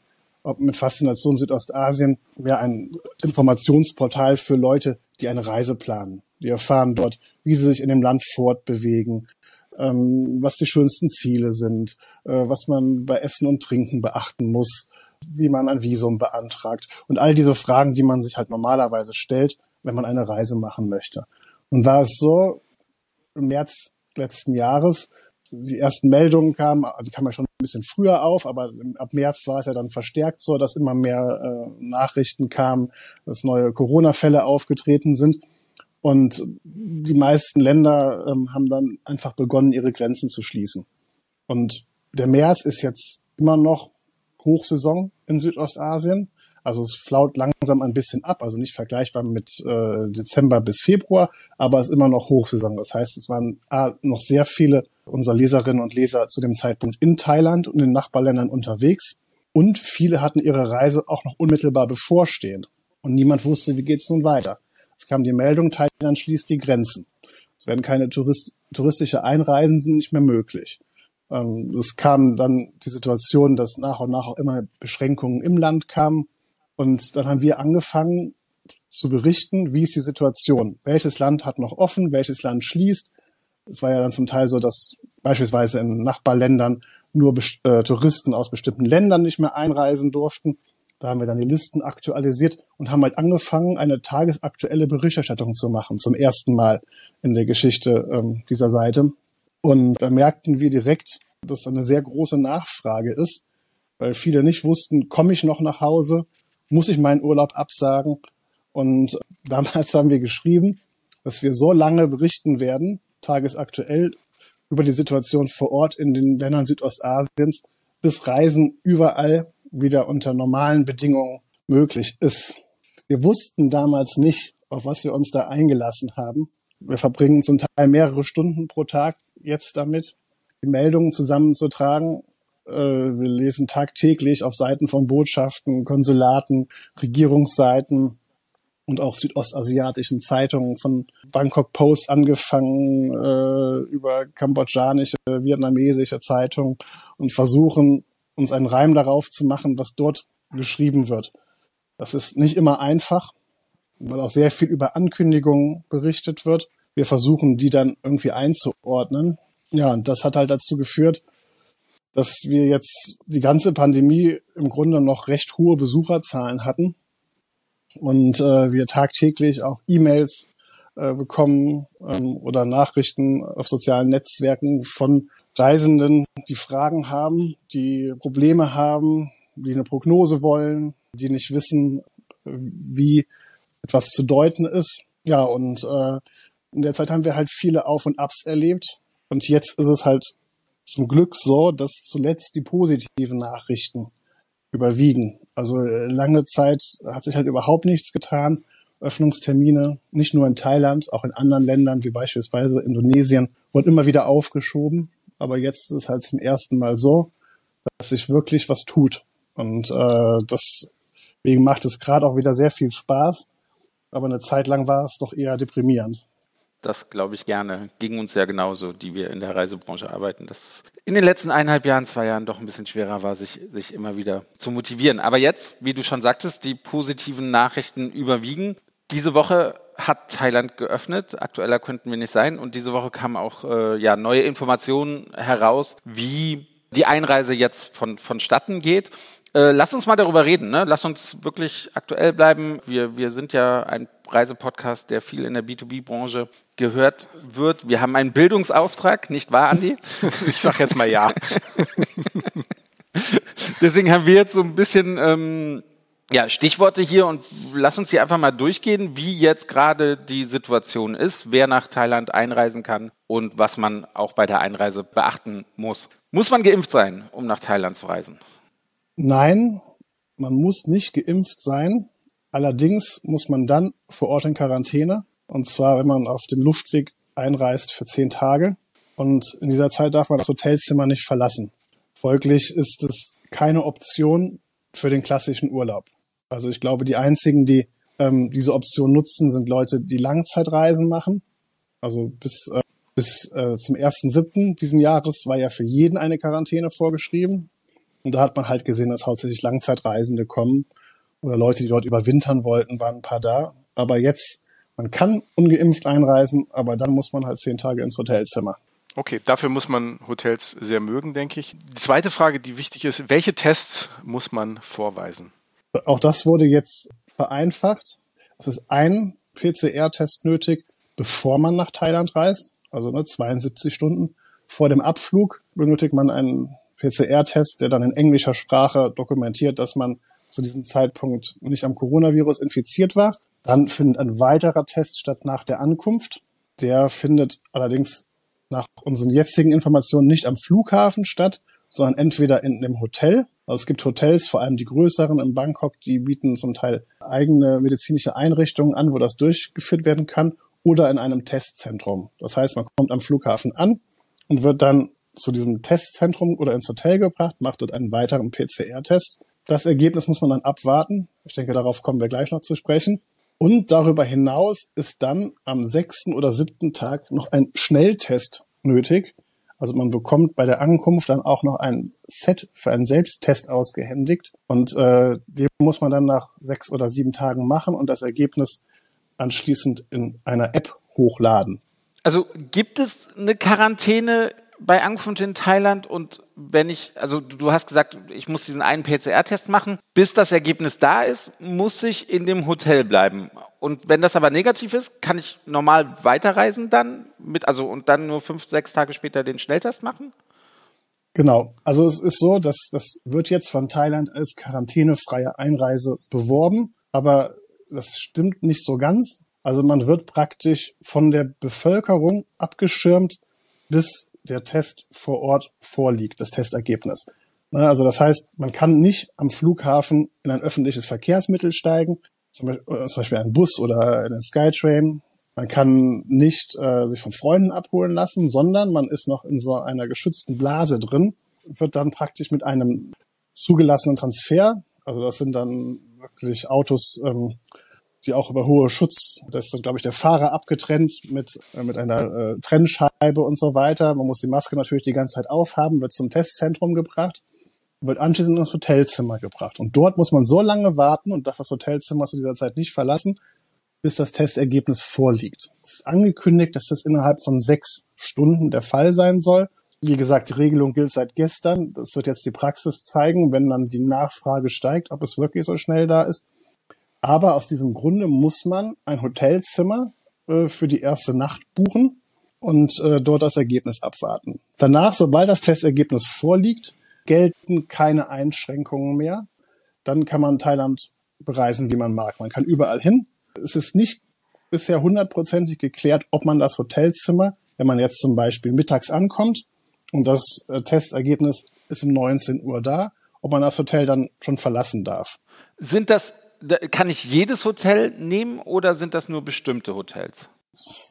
ob mit Faszination Südostasien, mehr ein Informationsportal für Leute, die eine Reise planen. Die erfahren dort, wie sie sich in dem Land fortbewegen, ähm, was die schönsten Ziele sind, äh, was man bei Essen und Trinken beachten muss, wie man ein Visum beantragt und all diese Fragen, die man sich halt normalerweise stellt, wenn man eine Reise machen möchte. Und war es so, im März letzten Jahres die ersten Meldungen kamen, also die kamen ja schon ein bisschen früher auf, aber ab März war es ja dann verstärkt so, dass immer mehr äh, Nachrichten kamen, dass neue Corona-Fälle aufgetreten sind. Und die meisten Länder ähm, haben dann einfach begonnen, ihre Grenzen zu schließen. Und der März ist jetzt immer noch Hochsaison in Südostasien. Also es flaut langsam ein bisschen ab, also nicht vergleichbar mit äh, Dezember bis Februar, aber es ist immer noch Hochsaison. Das heißt, es waren ah, noch sehr viele unserer Leserinnen und Leser zu dem Zeitpunkt in Thailand und in den Nachbarländern unterwegs. Und viele hatten ihre Reise auch noch unmittelbar bevorstehend. Und niemand wusste, wie geht es nun weiter. Es kam die Meldung, Thailand schließt die Grenzen. Es werden keine Tourist touristische Einreisen sind nicht mehr möglich. Ähm, es kam dann die Situation, dass nach und nach auch immer Beschränkungen im Land kamen. Und dann haben wir angefangen zu berichten, wie ist die Situation? Welches Land hat noch offen? Welches Land schließt? Es war ja dann zum Teil so, dass beispielsweise in Nachbarländern nur äh, Touristen aus bestimmten Ländern nicht mehr einreisen durften. Da haben wir dann die Listen aktualisiert und haben halt angefangen, eine tagesaktuelle Berichterstattung zu machen, zum ersten Mal in der Geschichte ähm, dieser Seite. Und da merkten wir direkt, dass eine sehr große Nachfrage ist, weil viele nicht wussten, komme ich noch nach Hause, muss ich meinen Urlaub absagen. Und damals haben wir geschrieben, dass wir so lange berichten werden, tagesaktuell, über die Situation vor Ort in den Ländern Südostasiens, bis Reisen überall wieder unter normalen Bedingungen möglich ist. Wir wussten damals nicht, auf was wir uns da eingelassen haben. Wir verbringen zum Teil mehrere Stunden pro Tag jetzt damit, die Meldungen zusammenzutragen äh, wir lesen tagtäglich auf Seiten von Botschaften, Konsulaten, Regierungsseiten und auch südostasiatischen Zeitungen von Bangkok Post angefangen äh, über kambodschanische, vietnamesische Zeitungen und versuchen uns einen Reim darauf zu machen, was dort geschrieben wird. Das ist nicht immer einfach, weil auch sehr viel über Ankündigungen berichtet wird. Wir versuchen, die dann irgendwie einzuordnen. Ja, und das hat halt dazu geführt, dass wir jetzt die ganze Pandemie im Grunde noch recht hohe Besucherzahlen hatten und äh, wir tagtäglich auch E-Mails äh, bekommen ähm, oder Nachrichten auf sozialen Netzwerken von Reisenden, die Fragen haben, die Probleme haben, die eine Prognose wollen, die nicht wissen, wie etwas zu deuten ist. Ja, und äh, in der Zeit haben wir halt viele Auf und Abs erlebt. Und jetzt ist es halt zum Glück so, dass zuletzt die positiven Nachrichten überwiegen. Also äh, lange Zeit hat sich halt überhaupt nichts getan. Öffnungstermine, nicht nur in Thailand, auch in anderen Ländern wie beispielsweise Indonesien, wurden immer wieder aufgeschoben. Aber jetzt ist es halt zum ersten Mal so, dass sich wirklich was tut. Und äh, deswegen macht es gerade auch wieder sehr viel Spaß. Aber eine Zeit lang war es doch eher deprimierend. Das glaube ich gerne. Ging uns ja genauso, die wir in der Reisebranche arbeiten. Das in den letzten eineinhalb Jahren, zwei Jahren doch ein bisschen schwerer war, sich, sich immer wieder zu motivieren. Aber jetzt, wie du schon sagtest, die positiven Nachrichten überwiegen. Diese Woche hat Thailand geöffnet. Aktueller könnten wir nicht sein. Und diese Woche kamen auch äh, ja, neue Informationen heraus, wie die Einreise jetzt von, vonstatten geht. Äh, lass uns mal darüber reden. Ne? Lass uns wirklich aktuell bleiben. Wir, wir sind ja ein Reisepodcast, der viel in der B2B-Branche gehört wird. Wir haben einen Bildungsauftrag, nicht wahr, Andi? Ich sage jetzt mal ja. Deswegen haben wir jetzt so ein bisschen ähm, ja, Stichworte hier und lass uns hier einfach mal durchgehen, wie jetzt gerade die Situation ist, wer nach Thailand einreisen kann und was man auch bei der Einreise beachten muss. Muss man geimpft sein, um nach Thailand zu reisen? Nein, man muss nicht geimpft sein. Allerdings muss man dann vor Ort in Quarantäne. Und zwar, wenn man auf dem Luftweg einreist für zehn Tage. Und in dieser Zeit darf man das Hotelzimmer nicht verlassen. Folglich ist es keine Option für den klassischen Urlaub. Also ich glaube, die einzigen, die ähm, diese Option nutzen, sind Leute, die Langzeitreisen machen. Also bis, äh, bis äh, zum 1.7. diesen Jahres war ja für jeden eine Quarantäne vorgeschrieben. Und da hat man halt gesehen, dass hauptsächlich Langzeitreisende kommen oder Leute, die dort überwintern wollten, waren ein paar da. Aber jetzt, man kann ungeimpft einreisen, aber dann muss man halt zehn Tage ins Hotelzimmer. Okay, dafür muss man Hotels sehr mögen, denke ich. Die zweite Frage, die wichtig ist, welche Tests muss man vorweisen? Auch das wurde jetzt vereinfacht. Es ist ein PCR-Test nötig, bevor man nach Thailand reist. Also ne, 72 Stunden vor dem Abflug benötigt man einen PCR-Test, der dann in englischer Sprache dokumentiert, dass man zu diesem Zeitpunkt nicht am Coronavirus infiziert war. Dann findet ein weiterer Test statt nach der Ankunft. Der findet allerdings nach unseren jetzigen Informationen nicht am Flughafen statt, sondern entweder in dem Hotel. Also es gibt Hotels, vor allem die größeren in Bangkok, die bieten zum Teil eigene medizinische Einrichtungen an, wo das durchgeführt werden kann, oder in einem Testzentrum. Das heißt, man kommt am Flughafen an und wird dann zu diesem Testzentrum oder ins Hotel gebracht, macht dort einen weiteren PCR-Test. Das Ergebnis muss man dann abwarten. Ich denke, darauf kommen wir gleich noch zu sprechen. Und darüber hinaus ist dann am sechsten oder siebten Tag noch ein Schnelltest nötig. Also man bekommt bei der Ankunft dann auch noch ein Set für einen Selbsttest ausgehändigt. Und äh, den muss man dann nach sechs oder sieben Tagen machen und das Ergebnis anschließend in einer App hochladen. Also gibt es eine Quarantäne bei Ankunft in Thailand und wenn ich, also du hast gesagt, ich muss diesen einen PCR-Test machen, bis das Ergebnis da ist, muss ich in dem Hotel bleiben. Und wenn das aber negativ ist, kann ich normal weiterreisen dann mit, also und dann nur fünf, sechs Tage später den Schnelltest machen? Genau. Also es ist so, dass das wird jetzt von Thailand als quarantänefreie Einreise beworben, aber das stimmt nicht so ganz. Also man wird praktisch von der Bevölkerung abgeschirmt, bis der Test vor Ort vorliegt, das Testergebnis. Also das heißt, man kann nicht am Flughafen in ein öffentliches Verkehrsmittel steigen, zum Beispiel einen Bus oder einen Skytrain. Man kann nicht äh, sich von Freunden abholen lassen, sondern man ist noch in so einer geschützten Blase drin, wird dann praktisch mit einem zugelassenen Transfer, also das sind dann wirklich Autos, ähm, die auch über hohe Schutz, das ist dann, glaube ich, der Fahrer abgetrennt mit, äh, mit einer äh, Trennscheibe und so weiter. Man muss die Maske natürlich die ganze Zeit aufhaben, wird zum Testzentrum gebracht, wird anschließend ins Hotelzimmer gebracht. Und dort muss man so lange warten und darf das Hotelzimmer zu dieser Zeit nicht verlassen, bis das Testergebnis vorliegt. Es ist angekündigt, dass das innerhalb von sechs Stunden der Fall sein soll. Wie gesagt, die Regelung gilt seit gestern. Das wird jetzt die Praxis zeigen, wenn dann die Nachfrage steigt, ob es wirklich so schnell da ist. Aber aus diesem Grunde muss man ein Hotelzimmer äh, für die erste Nacht buchen und äh, dort das Ergebnis abwarten. Danach, sobald das Testergebnis vorliegt, gelten keine Einschränkungen mehr. Dann kann man Thailand bereisen, wie man mag. Man kann überall hin. Es ist nicht bisher hundertprozentig geklärt, ob man das Hotelzimmer, wenn man jetzt zum Beispiel mittags ankommt und das äh, Testergebnis ist um 19 Uhr da, ob man das Hotel dann schon verlassen darf. Sind das, kann ich jedes Hotel nehmen oder sind das nur bestimmte Hotels?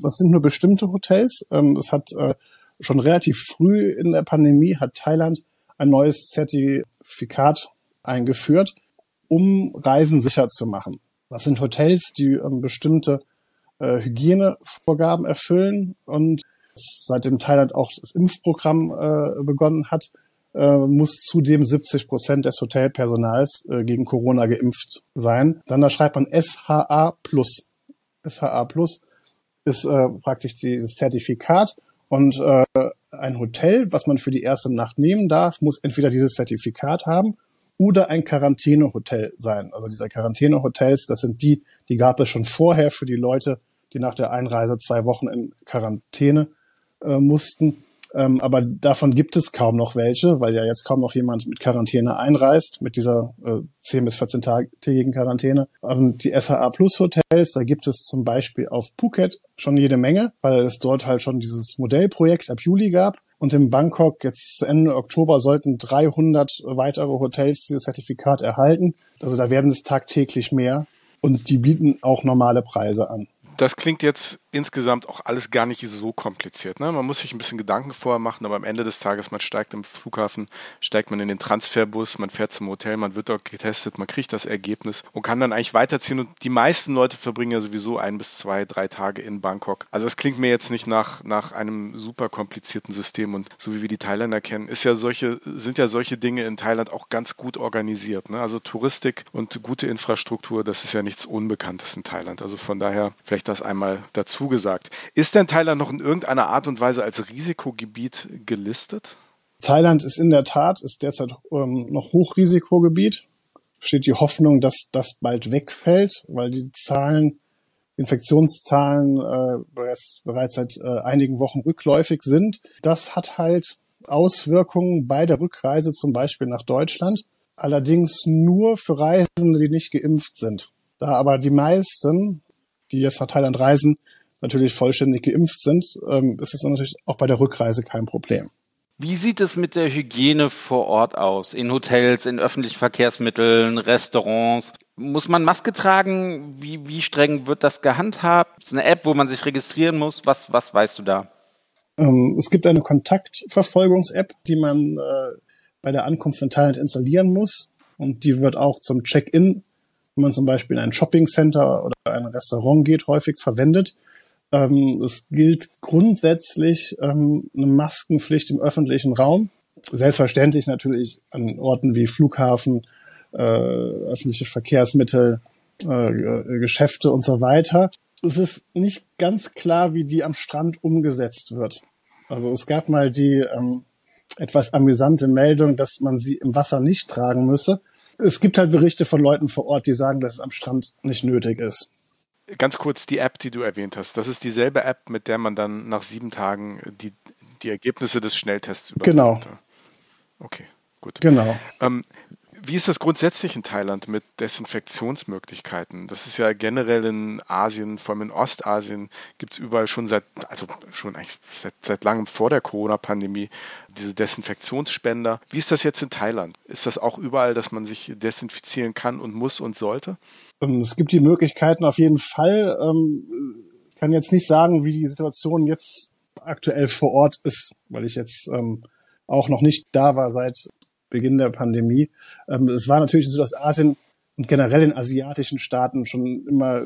Das sind nur bestimmte Hotels. Ähm, es hat äh, schon relativ früh in der Pandemie hat Thailand ein neues Zertifikat eingeführt, um Reisen sicher zu machen. Das sind Hotels, die ähm, bestimmte äh, Hygienevorgaben erfüllen und seitdem Thailand auch das Impfprogramm äh, begonnen hat, äh, muss zudem 70 Prozent des Hotelpersonals äh, gegen Corona geimpft sein. Dann da schreibt man SHA Plus. SHA Plus ist äh, praktisch dieses Zertifikat und äh, ein Hotel, was man für die erste Nacht nehmen darf, muss entweder dieses Zertifikat haben oder ein Quarantänehotel sein. Also diese Quarantänehotels, das sind die, die gab es schon vorher für die Leute, die nach der Einreise zwei Wochen in Quarantäne äh, mussten. Ähm, aber davon gibt es kaum noch welche, weil ja jetzt kaum noch jemand mit Quarantäne einreist, mit dieser äh, 10 bis 14-tägigen Quarantäne. Und die SHA Plus Hotels, da gibt es zum Beispiel auf Phuket schon jede Menge, weil es dort halt schon dieses Modellprojekt ab Juli gab. Und in Bangkok jetzt Ende Oktober sollten 300 weitere Hotels dieses Zertifikat erhalten. Also da werden es tagtäglich mehr. Und die bieten auch normale Preise an das klingt jetzt insgesamt auch alles gar nicht so kompliziert. Ne? Man muss sich ein bisschen Gedanken vorher machen, aber am Ende des Tages, man steigt im Flughafen, steigt man in den Transferbus, man fährt zum Hotel, man wird dort getestet, man kriegt das Ergebnis und kann dann eigentlich weiterziehen. Und die meisten Leute verbringen ja sowieso ein bis zwei, drei Tage in Bangkok. Also das klingt mir jetzt nicht nach, nach einem super komplizierten System. Und so wie wir die Thailänder kennen, ist ja solche, sind ja solche Dinge in Thailand auch ganz gut organisiert. Ne? Also Touristik und gute Infrastruktur, das ist ja nichts Unbekanntes in Thailand. Also von daher vielleicht das einmal dazu gesagt. Ist denn Thailand noch in irgendeiner Art und Weise als Risikogebiet gelistet? Thailand ist in der Tat, ist derzeit ähm, noch Hochrisikogebiet. Steht die Hoffnung, dass das bald wegfällt, weil die Zahlen, Infektionszahlen äh, bereits, bereits seit äh, einigen Wochen rückläufig sind. Das hat halt Auswirkungen bei der Rückreise zum Beispiel nach Deutschland. Allerdings nur für Reisende, die nicht geimpft sind. Da aber die meisten die jetzt nach Thailand reisen, natürlich vollständig geimpft sind, ähm, ist es natürlich auch bei der Rückreise kein Problem. Wie sieht es mit der Hygiene vor Ort aus? In Hotels, in öffentlichen Verkehrsmitteln, Restaurants? Muss man Maske tragen? Wie, wie streng wird das gehandhabt? Ist eine App, wo man sich registrieren muss? Was, was weißt du da? Ähm, es gibt eine Kontaktverfolgungs-App, die man äh, bei der Ankunft in Thailand installieren muss. Und die wird auch zum Check-in wenn man zum Beispiel in ein Shopping-Center oder ein Restaurant geht, häufig verwendet. Ähm, es gilt grundsätzlich ähm, eine Maskenpflicht im öffentlichen Raum. Selbstverständlich natürlich an Orten wie Flughafen, äh, öffentliche Verkehrsmittel, äh, Geschäfte und so weiter. Es ist nicht ganz klar, wie die am Strand umgesetzt wird. Also es gab mal die ähm, etwas amüsante Meldung, dass man sie im Wasser nicht tragen müsse es gibt halt Berichte von Leuten vor Ort, die sagen, dass es am Strand nicht nötig ist. Ganz kurz die App, die du erwähnt hast. Das ist dieselbe App, mit der man dann nach sieben Tagen die, die Ergebnisse des Schnelltests überprüft. Genau. Okay, gut. Genau. Ähm, wie ist das grundsätzlich in Thailand mit Desinfektionsmöglichkeiten? Das ist ja generell in Asien, vor allem in Ostasien, gibt es überall schon seit, also schon eigentlich seit, seit langem vor der Corona-Pandemie diese Desinfektionsspender. Wie ist das jetzt in Thailand? Ist das auch überall, dass man sich desinfizieren kann und muss und sollte? Ähm, es gibt die Möglichkeiten auf jeden Fall. Ich ähm, kann jetzt nicht sagen, wie die Situation jetzt aktuell vor Ort ist, weil ich jetzt ähm, auch noch nicht da war seit Beginn der Pandemie. Ähm, es war natürlich in Südostasien und generell in asiatischen Staaten schon immer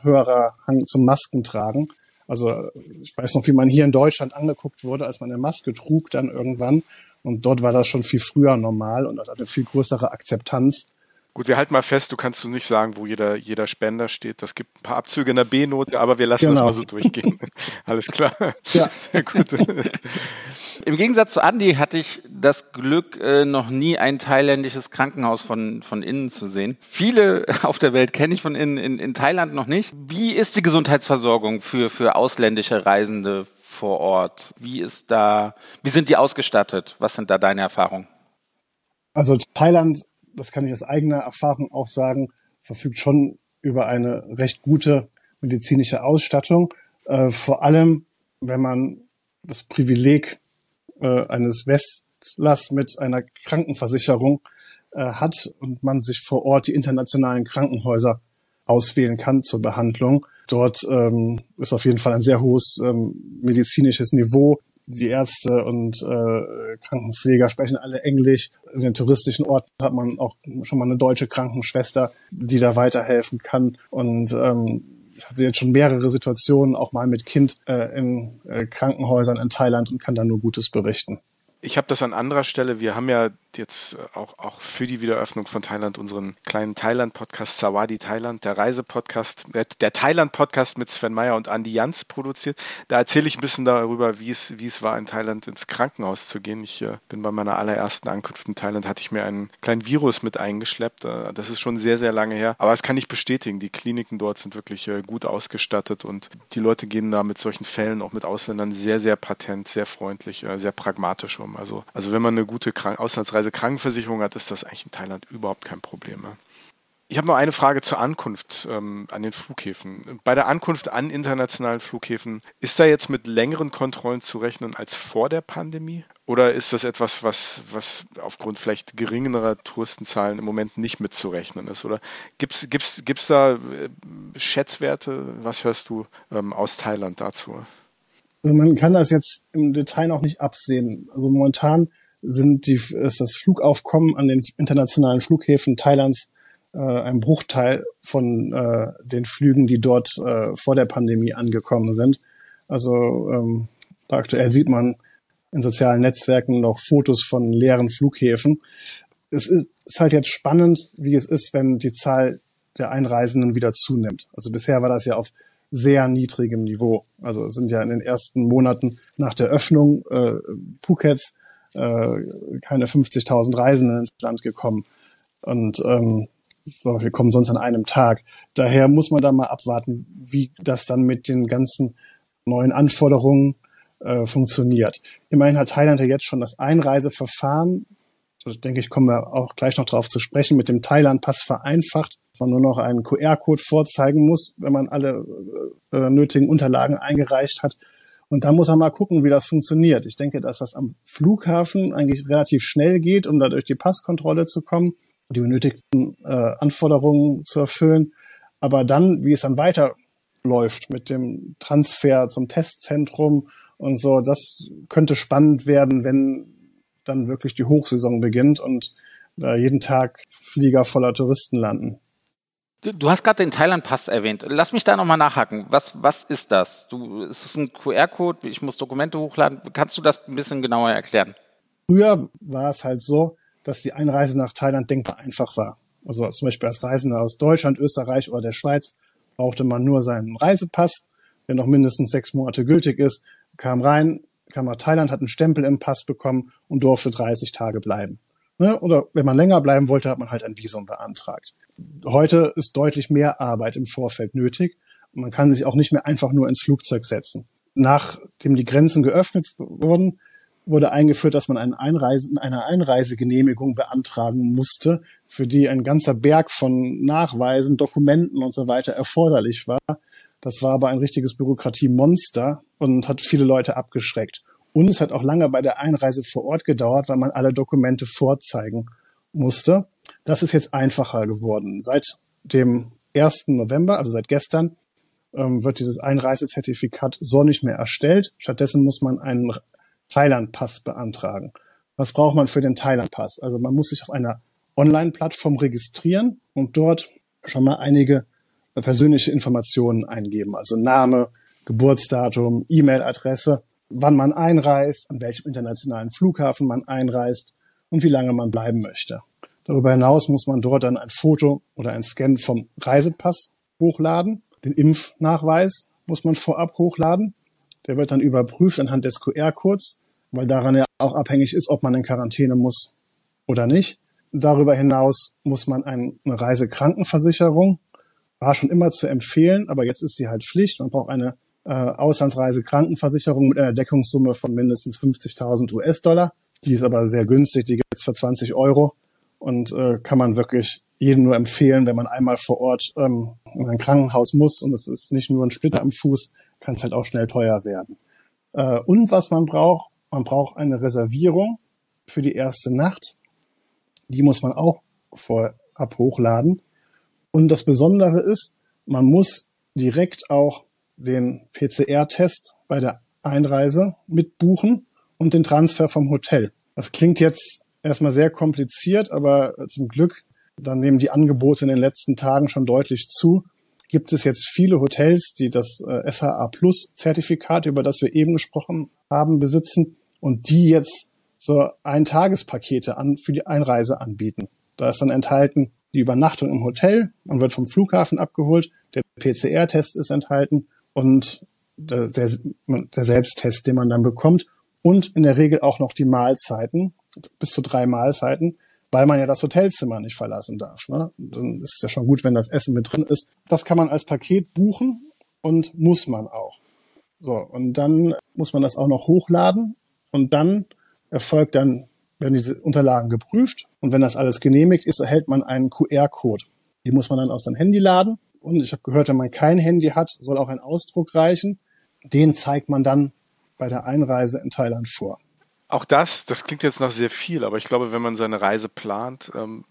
höherer Hang zum Maskentragen. Also ich weiß noch, wie man hier in Deutschland angeguckt wurde, als man eine Maske trug dann irgendwann. Und dort war das schon viel früher normal und hat eine viel größere Akzeptanz. Gut, wir halten mal fest, du kannst du nicht sagen, wo jeder, jeder Spender steht. Das gibt ein paar Abzüge in der B-Note, aber wir lassen genau. das mal so durchgehen. Alles klar. Ja. Sehr gut. Im Gegensatz zu Andy hatte ich das Glück, äh, noch nie ein thailändisches Krankenhaus von, von innen zu sehen. Viele auf der Welt kenne ich von innen, in, in Thailand noch nicht. Wie ist die Gesundheitsversorgung für, für ausländische Reisende vor Ort? Wie ist da, wie sind die ausgestattet? Was sind da deine Erfahrungen? Also Thailand, das kann ich aus eigener Erfahrung auch sagen, verfügt schon über eine recht gute medizinische Ausstattung. Äh, vor allem, wenn man das Privileg äh, eines Westlers mit einer Krankenversicherung äh, hat und man sich vor Ort die internationalen Krankenhäuser auswählen kann zur Behandlung. Dort ähm, ist auf jeden Fall ein sehr hohes ähm, medizinisches Niveau. Die Ärzte und äh, Krankenpfleger sprechen alle Englisch. In den touristischen Orten hat man auch schon mal eine deutsche Krankenschwester, die da weiterhelfen kann. Und ähm, ich hatte jetzt schon mehrere Situationen, auch mal mit Kind äh, in äh, Krankenhäusern in Thailand und kann da nur Gutes berichten. Ich habe das an anderer Stelle. Wir haben ja jetzt auch, auch für die Wiederöffnung von Thailand unseren kleinen Thailand-Podcast Sawadi Thailand, der Reisepodcast, der Thailand-Podcast mit Sven Meyer und Andy Jans produziert. Da erzähle ich ein bisschen darüber, wie es, wie es war, in Thailand ins Krankenhaus zu gehen. Ich äh, bin bei meiner allerersten Ankunft in Thailand, hatte ich mir einen kleinen Virus mit eingeschleppt. Äh, das ist schon sehr, sehr lange her. Aber das kann ich bestätigen. Die Kliniken dort sind wirklich äh, gut ausgestattet und die Leute gehen da mit solchen Fällen, auch mit Ausländern, sehr, sehr patent, sehr freundlich, äh, sehr pragmatisch um. Also, also wenn man eine gute Krank Auslandsreise Krankenversicherung hat, ist das eigentlich in Thailand überhaupt kein Problem mehr. Ich habe noch eine Frage zur Ankunft ähm, an den Flughäfen. Bei der Ankunft an internationalen Flughäfen, ist da jetzt mit längeren Kontrollen zu rechnen als vor der Pandemie? Oder ist das etwas, was, was aufgrund vielleicht geringerer Touristenzahlen im Moment nicht mitzurechnen ist? Oder gibt es gibt's, gibt's da äh, Schätzwerte? Was hörst du ähm, aus Thailand dazu? Also man kann das jetzt im Detail noch nicht absehen. Also momentan sind die, ist das Flugaufkommen an den internationalen Flughäfen Thailands äh, ein Bruchteil von äh, den Flügen, die dort äh, vor der Pandemie angekommen sind. Also ähm, aktuell sieht man in sozialen Netzwerken noch Fotos von leeren Flughäfen. Es ist, ist halt jetzt spannend, wie es ist, wenn die Zahl der Einreisenden wieder zunimmt. Also bisher war das ja auf sehr niedrigem Niveau. Also es sind ja in den ersten Monaten nach der Öffnung äh, Phukets äh, keine 50.000 Reisenden ins Land gekommen. Und ähm, so, wir kommen sonst an einem Tag. Daher muss man da mal abwarten, wie das dann mit den ganzen neuen Anforderungen äh, funktioniert. Immerhin hat Thailand ja jetzt schon das Einreiseverfahren, da denke ich, kommen wir auch gleich noch drauf zu sprechen, mit dem Thailand-Pass vereinfacht, dass man nur noch einen QR-Code vorzeigen muss, wenn man alle äh, nötigen Unterlagen eingereicht hat. Und da muss man mal gucken, wie das funktioniert. Ich denke, dass das am Flughafen eigentlich relativ schnell geht, um da durch die Passkontrolle zu kommen, die benötigten äh, Anforderungen zu erfüllen. Aber dann, wie es dann weiterläuft mit dem Transfer zum Testzentrum und so, das könnte spannend werden, wenn dann wirklich die Hochsaison beginnt und da jeden Tag Flieger voller Touristen landen. Du hast gerade den Thailand-Pass erwähnt. Lass mich da nochmal nachhaken. Was, was ist das? Du, ist es ein QR-Code? Ich muss Dokumente hochladen. Kannst du das ein bisschen genauer erklären? Früher war es halt so, dass die Einreise nach Thailand denkbar einfach war. Also zum Beispiel als Reisender aus Deutschland, Österreich oder der Schweiz brauchte man nur seinen Reisepass, der noch mindestens sechs Monate gültig ist, kam rein, kam nach Thailand, hat einen Stempel im Pass bekommen und durfte 30 Tage bleiben. Ne? Oder wenn man länger bleiben wollte, hat man halt ein Visum beantragt. Heute ist deutlich mehr Arbeit im Vorfeld nötig. Man kann sich auch nicht mehr einfach nur ins Flugzeug setzen. Nachdem die Grenzen geöffnet wurden, wurde eingeführt, dass man einen Einreise, eine Einreisegenehmigung beantragen musste, für die ein ganzer Berg von Nachweisen, Dokumenten und so weiter erforderlich war. Das war aber ein richtiges Bürokratiemonster und hat viele Leute abgeschreckt. Und es hat auch lange bei der Einreise vor Ort gedauert, weil man alle Dokumente vorzeigen musste. Das ist jetzt einfacher geworden. Seit dem 1. November, also seit gestern, ähm, wird dieses Einreisezertifikat so nicht mehr erstellt. Stattdessen muss man einen Thailand-Pass beantragen. Was braucht man für den Thailand-Pass? Also man muss sich auf einer Online-Plattform registrieren und dort schon mal einige persönliche Informationen eingeben. Also Name, Geburtsdatum, E-Mail-Adresse wann man einreist, an welchem internationalen Flughafen man einreist und wie lange man bleiben möchte. Darüber hinaus muss man dort dann ein Foto oder ein Scan vom Reisepass hochladen. Den Impfnachweis muss man vorab hochladen. Der wird dann überprüft anhand des QR-Codes. weil daran ja auch abhängig ist, ob man in Quarantäne muss oder nicht. Darüber hinaus muss man eine Reisekrankenversicherung, war schon immer zu empfehlen, aber jetzt ist sie halt Pflicht. Man braucht eine äh, Auslandsreisekrankenversicherung mit einer Deckungssumme von mindestens 50.000 US-Dollar. Die ist aber sehr günstig, die gibt's für 20 Euro und äh, kann man wirklich jedem nur empfehlen, wenn man einmal vor Ort ähm, in ein Krankenhaus muss und es ist nicht nur ein Splitter am Fuß, kann es halt auch schnell teuer werden. Äh, und was man braucht, man braucht eine Reservierung für die erste Nacht. Die muss man auch vorab hochladen. Und das Besondere ist, man muss direkt auch den PCR-Test bei der Einreise mitbuchen und den Transfer vom Hotel. Das klingt jetzt erstmal sehr kompliziert, aber zum Glück, dann nehmen die Angebote in den letzten Tagen schon deutlich zu, gibt es jetzt viele Hotels, die das äh, SHA Plus Zertifikat, über das wir eben gesprochen haben, besitzen und die jetzt so Eintagespakete an, für die Einreise anbieten. Da ist dann enthalten die Übernachtung im Hotel, man wird vom Flughafen abgeholt, der PCR-Test ist enthalten und der, der, der Selbsttest, den man dann bekommt und in der Regel auch noch die Mahlzeiten, bis zu drei Mahlzeiten, weil man ja das Hotelzimmer nicht verlassen darf. Ne? Dann ist es ja schon gut, wenn das Essen mit drin ist. Das kann man als Paket buchen und muss man auch. So, und dann muss man das auch noch hochladen und dann erfolgt dann, werden diese Unterlagen geprüft und wenn das alles genehmigt ist, erhält man einen QR-Code. Die muss man dann aus dem Handy laden und ich habe gehört, wenn man kein Handy hat, soll auch ein Ausdruck reichen. Den zeigt man dann bei der Einreise in Thailand vor. Auch das, das klingt jetzt nach sehr viel, aber ich glaube, wenn man seine Reise plant, ähm,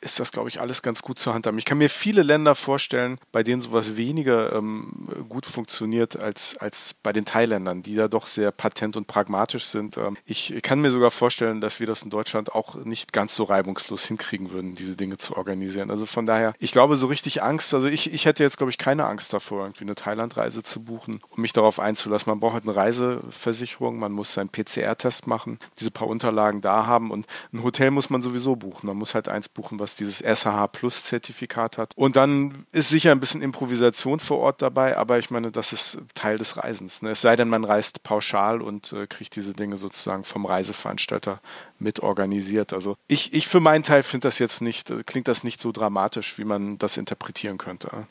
ist das, glaube ich, alles ganz gut zur Hand haben. Ich kann mir viele Länder vorstellen, bei denen sowas weniger ähm, gut funktioniert als, als bei den Thailändern, die da doch sehr patent und pragmatisch sind. Ähm, ich kann mir sogar vorstellen, dass wir das in Deutschland auch nicht ganz so reibungslos hinkriegen würden, diese Dinge zu organisieren. Also von daher, ich glaube, so richtig Angst, also ich, ich hätte jetzt, glaube ich, keine Angst davor, irgendwie eine Thailandreise zu buchen, um mich darauf einzulassen. Man braucht halt eine Reiseversicherung, man muss seinen PCR-Test machen, diese paar Unterlagen da haben und ein Hotel muss man sowieso buchen. Man muss halt eins buchen, was was dieses SHH Plus Zertifikat hat. Und dann ist sicher ein bisschen Improvisation vor Ort dabei, aber ich meine, das ist Teil des Reisens. Ne? Es sei denn, man reist pauschal und äh, kriegt diese Dinge sozusagen vom Reiseveranstalter mit organisiert. Also ich, ich für meinen Teil finde das jetzt nicht, äh, klingt das nicht so dramatisch, wie man das interpretieren könnte.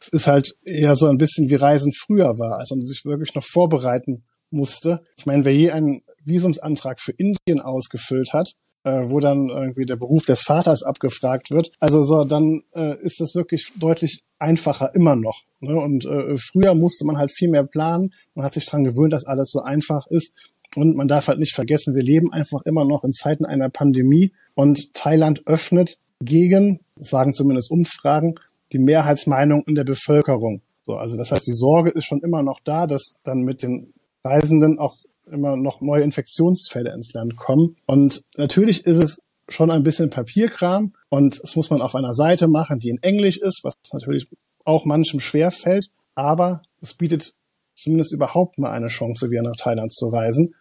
Es ist halt eher so ein bisschen wie Reisen früher war, als man sich wirklich noch vorbereiten musste. Ich meine, wer je einen Visumsantrag für Indien ausgefüllt hat, äh, wo dann irgendwie der Beruf des Vaters abgefragt wird. Also so, dann äh, ist das wirklich deutlich einfacher immer noch. Ne? Und äh, früher musste man halt viel mehr planen. Man hat sich dran gewöhnt, dass alles so einfach ist. Und man darf halt nicht vergessen, wir leben einfach immer noch in Zeiten einer Pandemie und Thailand öffnet gegen, sagen zumindest Umfragen, die Mehrheitsmeinung in der Bevölkerung. So, also das heißt, die Sorge ist schon immer noch da, dass dann mit den Reisenden auch immer noch neue Infektionsfälle ins Land kommen. Und natürlich ist es schon ein bisschen Papierkram und das muss man auf einer Seite machen, die in Englisch ist, was natürlich auch manchem schwer fällt, aber es bietet zumindest überhaupt mal eine Chance, wieder nach Thailand zu reisen.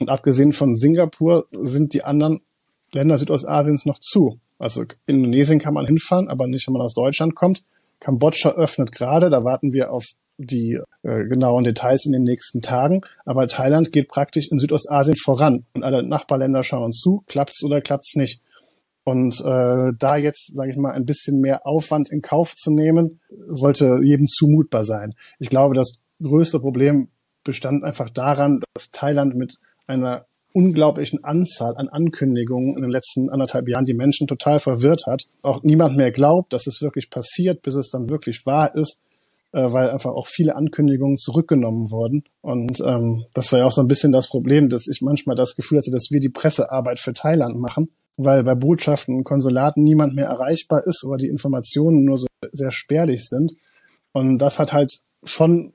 Und abgesehen von Singapur sind die anderen Länder Südostasiens noch zu. Also Indonesien kann man hinfahren, aber nicht, wenn man aus Deutschland kommt. Kambodscha öffnet gerade, da warten wir auf die äh, genauen Details in den nächsten Tagen. Aber Thailand geht praktisch in Südostasien voran und alle Nachbarländer schauen zu, klappt's oder klappt's nicht. Und äh, da jetzt, sage ich mal, ein bisschen mehr Aufwand in Kauf zu nehmen, sollte jedem zumutbar sein. Ich glaube, das größte Problem bestand einfach daran, dass Thailand mit einer unglaublichen Anzahl an Ankündigungen in den letzten anderthalb Jahren die Menschen total verwirrt hat. Auch niemand mehr glaubt, dass es wirklich passiert, bis es dann wirklich wahr ist äh, weil einfach auch viele Ankündigungen zurückgenommen wurden. Und ähm, das war ja auch so ein bisschen das Problem, dass ich manchmal das Gefühl hatte, dass wir die Pressearbeit für Thailand machen, weil bei Botschaften und Konsulaten niemand mehr erreichbar ist oder die Informationen nur so sehr spärlich sind. Und das hat halt schon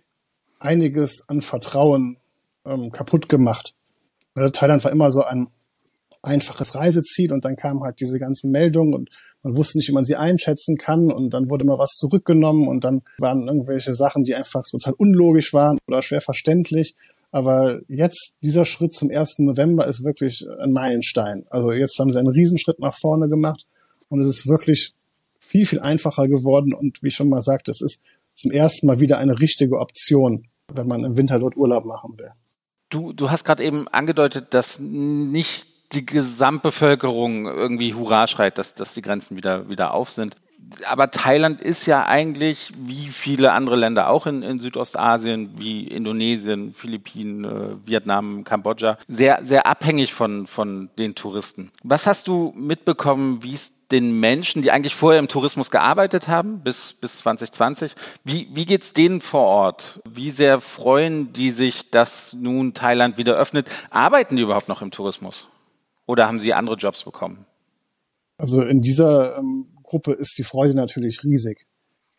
einiges an Vertrauen ähm, kaputt gemacht. Weil Thailand war immer so ein einfaches Reiseziel und dann kamen halt diese ganzen Meldungen und man wusste nicht, wie man sie einschätzen kann und dann wurde mal was zurückgenommen und dann waren irgendwelche Sachen, die einfach total unlogisch waren oder schwer verständlich. Aber jetzt, dieser Schritt zum 1. November ist wirklich ein Meilenstein. Also jetzt haben sie einen Riesenschritt nach vorne gemacht und es ist wirklich viel, viel einfacher geworden und wie ich schon mal sagte, es ist zum ersten Mal wieder eine richtige Option, wenn man im Winter dort Urlaub machen will. Du, du hast gerade eben angedeutet, dass nicht die Gesamtbevölkerung irgendwie Hurra schreit, dass, dass die Grenzen wieder, wieder auf sind. Aber Thailand ist ja eigentlich, wie viele andere Länder auch in, in Südostasien, wie Indonesien, Philippinen, äh, Vietnam, Kambodscha, sehr, sehr abhängig von, von den Touristen. Was hast du mitbekommen, wie es den Menschen, die eigentlich vorher im Tourismus gearbeitet haben, bis, bis 2020, wie, wie geht es denen vor Ort? Wie sehr freuen die sich, dass nun Thailand wieder öffnet? Arbeiten die überhaupt noch im Tourismus? Oder haben sie andere Jobs bekommen? Also in dieser ähm, Gruppe ist die Freude natürlich riesig.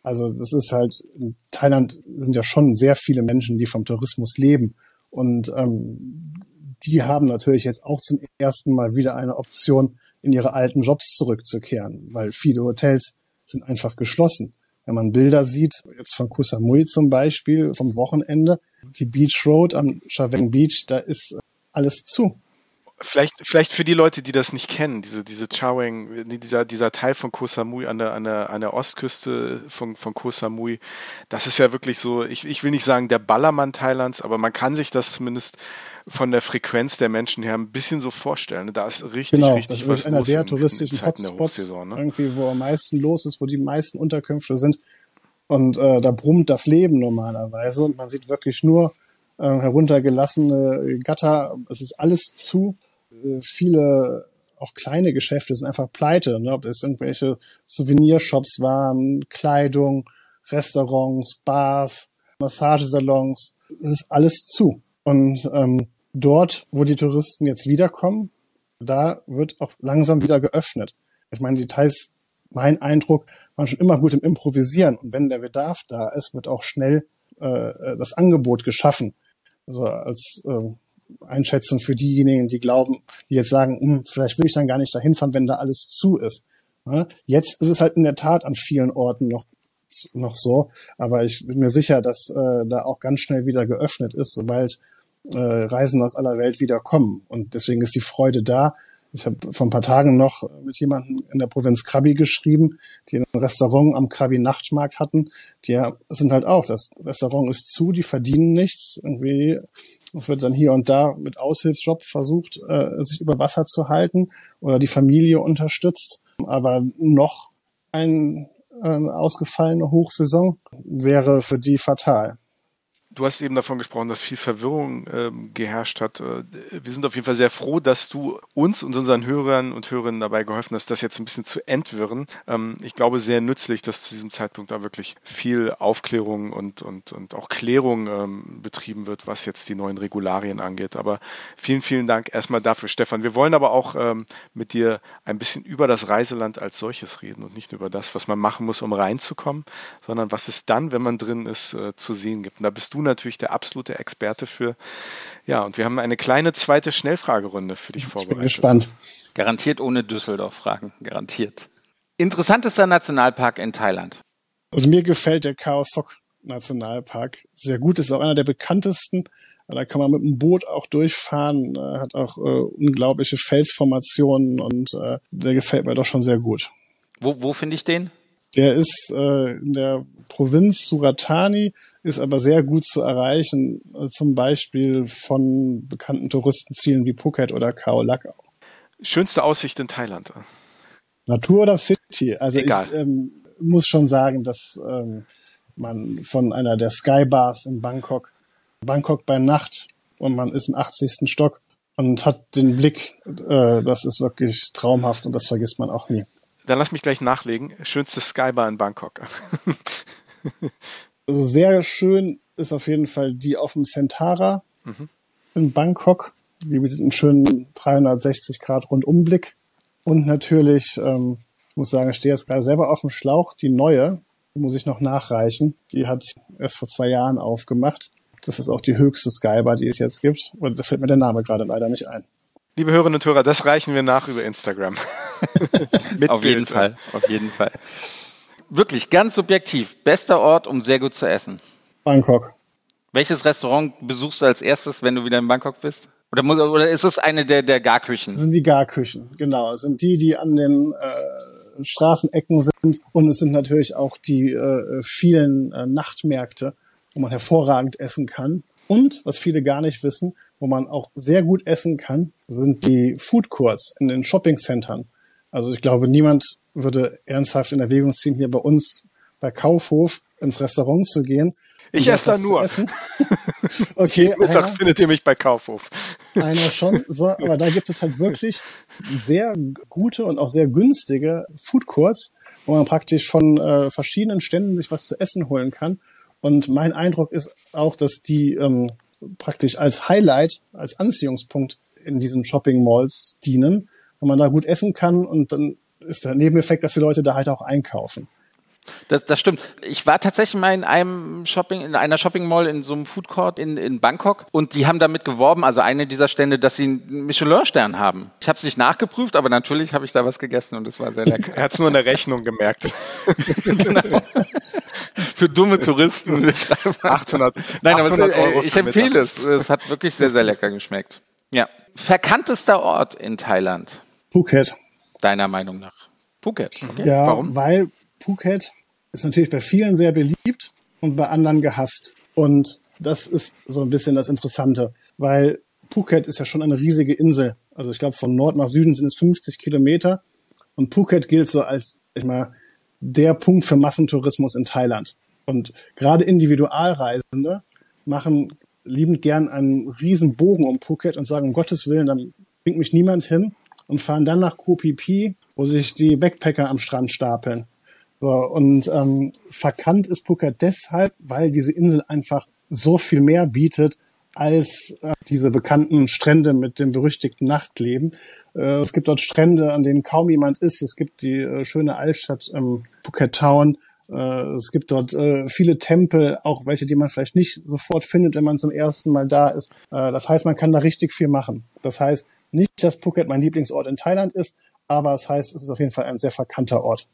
Also das ist halt, in Thailand sind ja schon sehr viele Menschen, die vom Tourismus leben. Und ähm, die haben natürlich jetzt auch zum ersten Mal wieder eine Option, in ihre alten Jobs zurückzukehren, weil viele Hotels sind einfach geschlossen. Wenn man Bilder sieht, jetzt von Koh Samui zum Beispiel, vom Wochenende, die Beach Road am Chaveng Beach, da ist alles zu vielleicht, vielleicht für die Leute, die das nicht kennen, diese, diese Chaweng, dieser, dieser Teil von Koh Samui an der, an der, an der Ostküste von, von Koh Samui, das ist ja wirklich so, ich, ich will nicht sagen der Ballermann Thailands, aber man kann sich das zumindest von der Frequenz der Menschen her ein bisschen so vorstellen. Da ist richtig, genau, richtig das ist einer der touristischen Hotspots, ne? irgendwie, wo am meisten los ist, wo die meisten Unterkünfte sind. Und äh, da brummt das Leben normalerweise und man sieht wirklich nur äh, heruntergelassene Gatter. Es ist alles zu. Viele auch kleine Geschäfte sind einfach pleite, ne? ob es irgendwelche Souvenirshops waren, Kleidung, Restaurants, Bars, Massagesalons, es ist alles zu. Und ähm, dort, wo die Touristen jetzt wiederkommen, da wird auch langsam wieder geöffnet. Ich meine, die Thais, mein Eindruck, waren schon immer gut im Improvisieren. Und wenn der Bedarf da ist, wird auch schnell äh, äh das Angebot geschaffen. Also als äh, Einschätzung für diejenigen, die glauben, die jetzt sagen, hm, vielleicht will ich dann gar nicht dahin fahren, wenn da alles zu ist. Jetzt ist es halt in der Tat an vielen Orten noch noch so, aber ich bin mir sicher, dass äh, da auch ganz schnell wieder geöffnet ist, sobald äh, Reisen aus aller Welt wieder kommen. Und deswegen ist die Freude da. Ich habe vor ein paar Tagen noch mit jemandem in der Provinz Krabi geschrieben, die ein Restaurant am Krabi Nachtmarkt hatten. Die sind halt auch, das Restaurant ist zu, die verdienen nichts. Irgendwie es wird dann hier und da mit Aushilfsjob versucht, äh, sich über Wasser zu halten oder die Familie unterstützt. Aber noch ein, äh, ausgefallene Hochsaison wäre für die fatal. Du hast eben davon gesprochen, dass viel Verwirrung ähm, geherrscht hat. Äh, wir sind auf jeden Fall sehr froh, dass du uns und unseren Hörern und Hörerinnen dabei geholfen hast, das jetzt ein bisschen zu entwirren. Ähm, ich glaube, sehr nützlich, dass zu diesem Zeitpunkt da wirklich viel Aufklärung und, und, und auch Klärung ähm, betrieben wird, was jetzt die neuen Regularien angeht. Aber vielen, vielen Dank erstmal dafür, Stefan. Wir wollen aber auch ähm, mit dir ein bisschen über das Reiseland als solches reden und nicht nur über das, was man machen muss, um reinzukommen, sondern was es dann, wenn man drin ist, äh, zu sehen gibt. Und da bist du natürlich der absolute Experte für. Ja, und wir haben eine kleine zweite Schnellfragerunde für dich vorbereitet. Ich bin gespannt. Garantiert ohne Düsseldorf-Fragen, garantiert. Interessantester Nationalpark in Thailand. Also mir gefällt der Khao Sok Nationalpark sehr gut. Ist auch einer der bekanntesten. Da kann man mit dem Boot auch durchfahren. Hat auch äh, unglaubliche Felsformationen und äh, der gefällt mir doch schon sehr gut. Wo, wo finde ich den? Der ist äh, in der Provinz Suratani, ist aber sehr gut zu erreichen, äh, zum Beispiel von bekannten Touristenzielen wie Phuket oder Khao Lak. Schönste Aussicht in Thailand? Natur oder City? Also Egal. ich ähm, muss schon sagen, dass ähm, man von einer der Skybars in Bangkok, Bangkok bei Nacht und man ist im 80. Stock und hat den Blick, äh, das ist wirklich traumhaft und das vergisst man auch nie. Dann lass mich gleich nachlegen. Schönste Skybar in Bangkok. also sehr schön ist auf jeden Fall die auf dem Centara mhm. in Bangkok. Die bietet einen schönen 360 Grad Rundumblick. Und natürlich, ähm, ich muss sagen, ich stehe jetzt gerade selber auf dem Schlauch. Die neue, die muss ich noch nachreichen. Die hat erst vor zwei Jahren aufgemacht. Das ist auch die höchste Skybar, die es jetzt gibt. Und da fällt mir der Name gerade leider nicht ein. Liebe Hörerinnen und Hörer, das reichen wir nach über Instagram. auf Bild. jeden Fall, auf jeden Fall. Wirklich ganz subjektiv. Bester Ort, um sehr gut zu essen. Bangkok. Welches Restaurant besuchst du als erstes, wenn du wieder in Bangkok bist? Oder, muss, oder ist es eine der, der Garküchen? Das sind die Garküchen, genau. Das sind die, die an den äh, Straßenecken sind. Und es sind natürlich auch die äh, vielen äh, Nachtmärkte, wo man hervorragend essen kann. Und was viele gar nicht wissen, wo man auch sehr gut essen kann, sind die Food Courts in den Shopping Centern. Also ich glaube, niemand würde ernsthaft in Erwägung ziehen, hier bei uns bei Kaufhof ins Restaurant zu gehen. Ich esse da nur. okay. Mittag einer, findet ihr mich bei Kaufhof. Einer schon, so, aber da gibt es halt wirklich sehr gute und auch sehr günstige Food Courts, wo man praktisch von äh, verschiedenen Ständen sich was zu essen holen kann. Und mein Eindruck ist auch, dass die ähm, praktisch als Highlight, als Anziehungspunkt in diesen Shopping Malls dienen, wo man da gut essen kann und dann ist der Nebeneffekt, dass die Leute da halt auch einkaufen. Das, das stimmt. Ich war tatsächlich mal in einem Shopping, in einer Shopping Mall in so einem Food Court in, in Bangkok und die haben damit geworben, also eine dieser Stände, dass sie einen Michelin-Stern haben. Ich habe es nicht nachgeprüft, aber natürlich habe ich da was gegessen und es war sehr lecker. er hat es nur in der Rechnung gemerkt. genau. Für dumme Touristen. 800, Nein, 800 aber es, Euro ich empfehle es. Es hat wirklich sehr, sehr lecker geschmeckt. Ja. Verkanntester Ort in Thailand? Phuket. Deiner Meinung nach? Phuket. Okay. Ja, Warum? weil Phuket ist natürlich bei vielen sehr beliebt und bei anderen gehasst. Und das ist so ein bisschen das Interessante, weil Phuket ist ja schon eine riesige Insel. Also ich glaube, von Nord nach Süden sind es 50 Kilometer. Und Phuket gilt so als, ich mal, der Punkt für Massentourismus in Thailand. Und gerade Individualreisende machen liebend gern einen riesen Bogen um Phuket und sagen, um Gottes Willen, dann bringt mich niemand hin und fahren dann nach Koh Phi wo sich die Backpacker am Strand stapeln. So, und ähm, verkannt ist Phuket deshalb, weil diese Insel einfach so viel mehr bietet als äh, diese bekannten Strände mit dem berüchtigten Nachtleben. Äh, es gibt dort Strände, an denen kaum jemand ist. Es gibt die äh, schöne Altstadt ähm, Phuket Town. Äh, es gibt dort äh, viele Tempel, auch welche, die man vielleicht nicht sofort findet, wenn man zum ersten Mal da ist. Äh, das heißt, man kann da richtig viel machen. Das heißt nicht, dass Phuket mein Lieblingsort in Thailand ist, aber es heißt, es ist auf jeden Fall ein sehr verkannter Ort.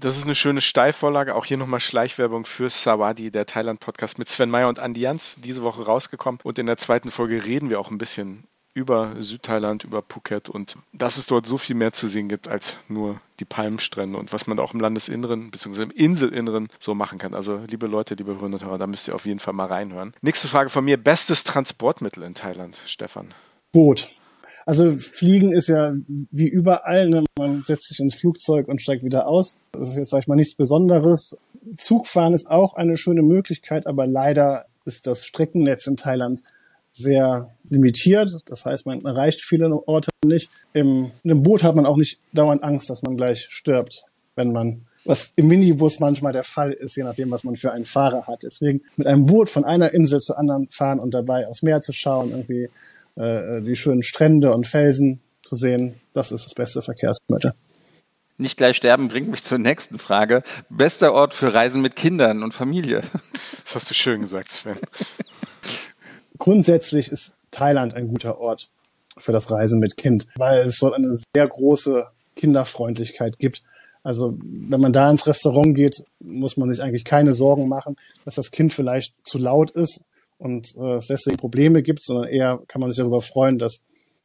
Das ist eine schöne Steilvorlage. Auch hier nochmal Schleichwerbung für Sawadi, der Thailand-Podcast mit Sven Meyer und Andi Jans, diese Woche rausgekommen. Und in der zweiten Folge reden wir auch ein bisschen über Südthailand, über Phuket und dass es dort so viel mehr zu sehen gibt als nur die Palmstrände und was man auch im Landesinneren bzw. im Inselinneren so machen kann. Also liebe Leute, liebe Hörer und Hörer, da müsst ihr auf jeden Fall mal reinhören. Nächste Frage von mir. Bestes Transportmittel in Thailand, Stefan? Boot. Also Fliegen ist ja wie überall, ne? man setzt sich ins Flugzeug und steigt wieder aus. Das ist jetzt, sag ich mal, nichts Besonderes. Zugfahren ist auch eine schöne Möglichkeit, aber leider ist das Streckennetz in Thailand sehr limitiert. Das heißt, man erreicht viele Orte nicht. Im, in einem Boot hat man auch nicht dauernd Angst, dass man gleich stirbt, wenn man was im Minibus manchmal der Fall ist, je nachdem, was man für einen Fahrer hat. Deswegen mit einem Boot von einer Insel zur anderen fahren und dabei aufs Meer zu schauen, irgendwie äh, die schönen Strände und Felsen zu sehen, das ist das beste Verkehrsmittel. Nicht gleich sterben bringt mich zur nächsten Frage. Bester Ort für Reisen mit Kindern und Familie. Das hast du schön gesagt, Sven. Grundsätzlich ist Thailand ein guter Ort für das Reisen mit Kind, weil es dort eine sehr große Kinderfreundlichkeit gibt. Also wenn man da ins Restaurant geht, muss man sich eigentlich keine Sorgen machen, dass das Kind vielleicht zu laut ist und äh, es deswegen Probleme gibt, sondern eher kann man sich darüber freuen, dass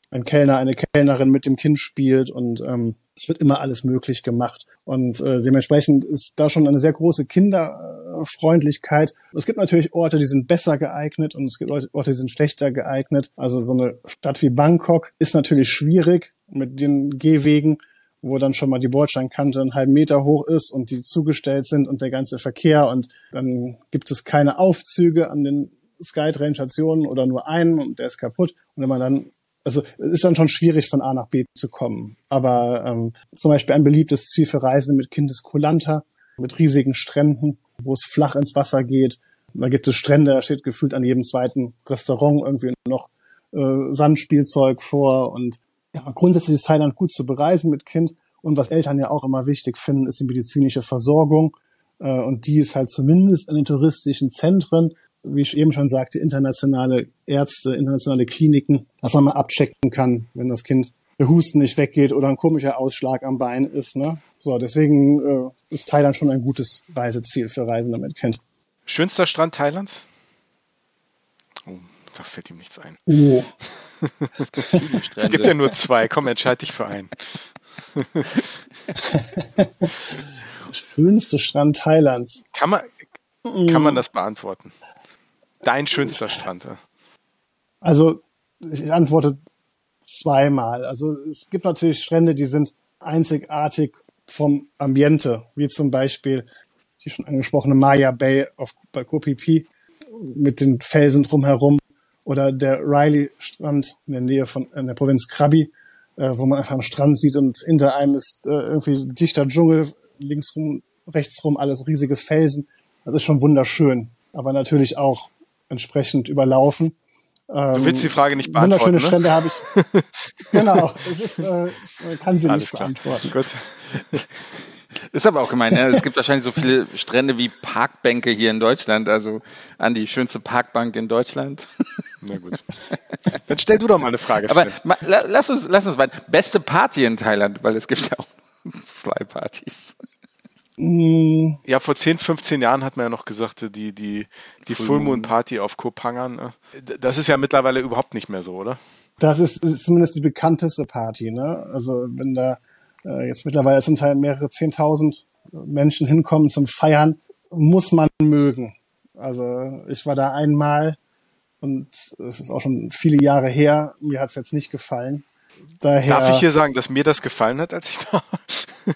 ein Kellner, eine Kellnerin mit dem Kind spielt und ähm, es wird immer alles möglich gemacht. Und äh, dementsprechend ist da schon eine sehr große Kinderfreundlichkeit. Es gibt natürlich Orte, die sind besser geeignet und es gibt Orte, die sind schlechter geeignet. Also so eine Stadt wie Bangkok ist natürlich schwierig mit den Gehwegen wo dann schon mal die Bordsteinkante einen halben Meter hoch ist und die zugestellt sind und der ganze Verkehr und dann gibt es keine Aufzüge an den Skytrain-Stationen oder nur einen und der ist kaputt. Und wenn man dann, also es ist dann schon schwierig von A nach B zu kommen. Aber ähm, zum Beispiel ein beliebtes Ziel für Reisende mit Kind ist Kolanta, mit riesigen Stränden, wo es flach ins Wasser geht. Da gibt es Strände, da steht gefühlt an jedem zweiten Restaurant irgendwie noch äh, Sandspielzeug vor. Und ja, grundsätzlich ist Thailand gut zu bereisen mit Kind. Und was Eltern ja auch immer wichtig finden, ist die medizinische Versorgung. Äh, und die ist halt zumindest in den touristischen Zentren wie ich eben schon sagte, internationale Ärzte, internationale Kliniken, dass man mal abchecken kann, wenn das Kind der Husten nicht weggeht oder ein komischer Ausschlag am Bein ist. Ne? So, deswegen äh, ist Thailand schon ein gutes Reiseziel für Reisende mit Kind. Schönster Strand Thailands? Oh, da fällt ihm nichts ein. Oh. es gibt ja nur zwei. Komm, entscheide dich für einen. Schönste Strand Thailands. Kann man, kann man das beantworten? Dein schönster Strand. Also ich antworte zweimal. Also es gibt natürlich Strände, die sind einzigartig vom Ambiente, wie zum Beispiel die schon angesprochene Maya Bay auf, bei Kopipi mit den Felsen drumherum oder der Riley-Strand in der Nähe von in der Provinz Krabi, äh, wo man einfach am Strand sieht und hinter einem ist äh, irgendwie dichter Dschungel, linksrum, rechtsrum alles riesige Felsen. Das ist schon wunderschön, aber natürlich auch entsprechend überlaufen. Du willst die Frage nicht beantworten. Wunderschöne ne? Strände habe ich. genau, es ist, äh, kann sie Alles nicht klar. beantworten. Gut. Ist aber auch gemein. Ne? Es gibt wahrscheinlich so viele Strände wie Parkbänke hier in Deutschland. Also an die schönste Parkbank in Deutschland. Na gut. Dann stell du doch mal eine Frage. Sven. Aber lass uns, lass uns weiter. Beste Party in Thailand, weil es gibt ja auch zwei Partys. Ja, vor 10, 15 Jahren hat man ja noch gesagt, die, die, die Full Moon Party auf Kopangan. Ne? Das ist ja mittlerweile überhaupt nicht mehr so, oder? Das ist, ist zumindest die bekannteste Party, ne? Also wenn da äh, jetzt mittlerweile zum Teil mehrere Zehntausend Menschen hinkommen zum Feiern, muss man mögen. Also ich war da einmal und es ist auch schon viele Jahre her. Mir hat es jetzt nicht gefallen. Daher, Darf ich hier sagen, dass mir das gefallen hat, als ich da war?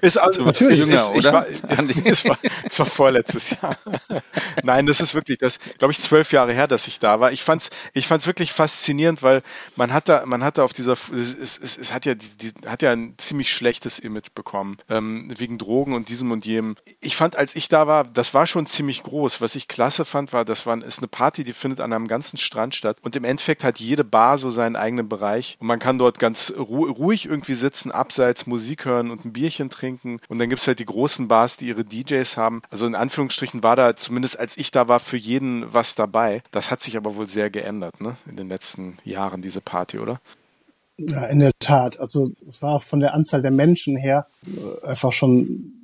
Ist also natürlich jünger, ist, oder? War, es, war, es war vorletztes Jahr. Nein, das ist wirklich das, glaube ich, zwölf Jahre her, dass ich da war. Ich fand's, ich fand's wirklich faszinierend, weil man hat da, man hat da auf dieser, es, es, es hat ja, die, die, hat ja ein ziemlich schlechtes Image bekommen ähm, wegen Drogen und diesem und jenem. Ich fand, als ich da war, das war schon ziemlich groß. Was ich klasse fand, war, das war ist eine Party, die findet an einem ganzen Strand statt und im Endeffekt hat jede Bar so seinen eigenen Bereich und man kann dort ganz ruhig irgendwie sitzen, abseits Musik hören und ein Bierchen trinken. Und dann gibt es halt die großen Bars, die ihre DJs haben. Also in Anführungsstrichen war da, zumindest als ich da war, für jeden was dabei. Das hat sich aber wohl sehr geändert, ne? In den letzten Jahren, diese Party, oder? Ja, in der Tat. Also es war auch von der Anzahl der Menschen her äh, einfach schon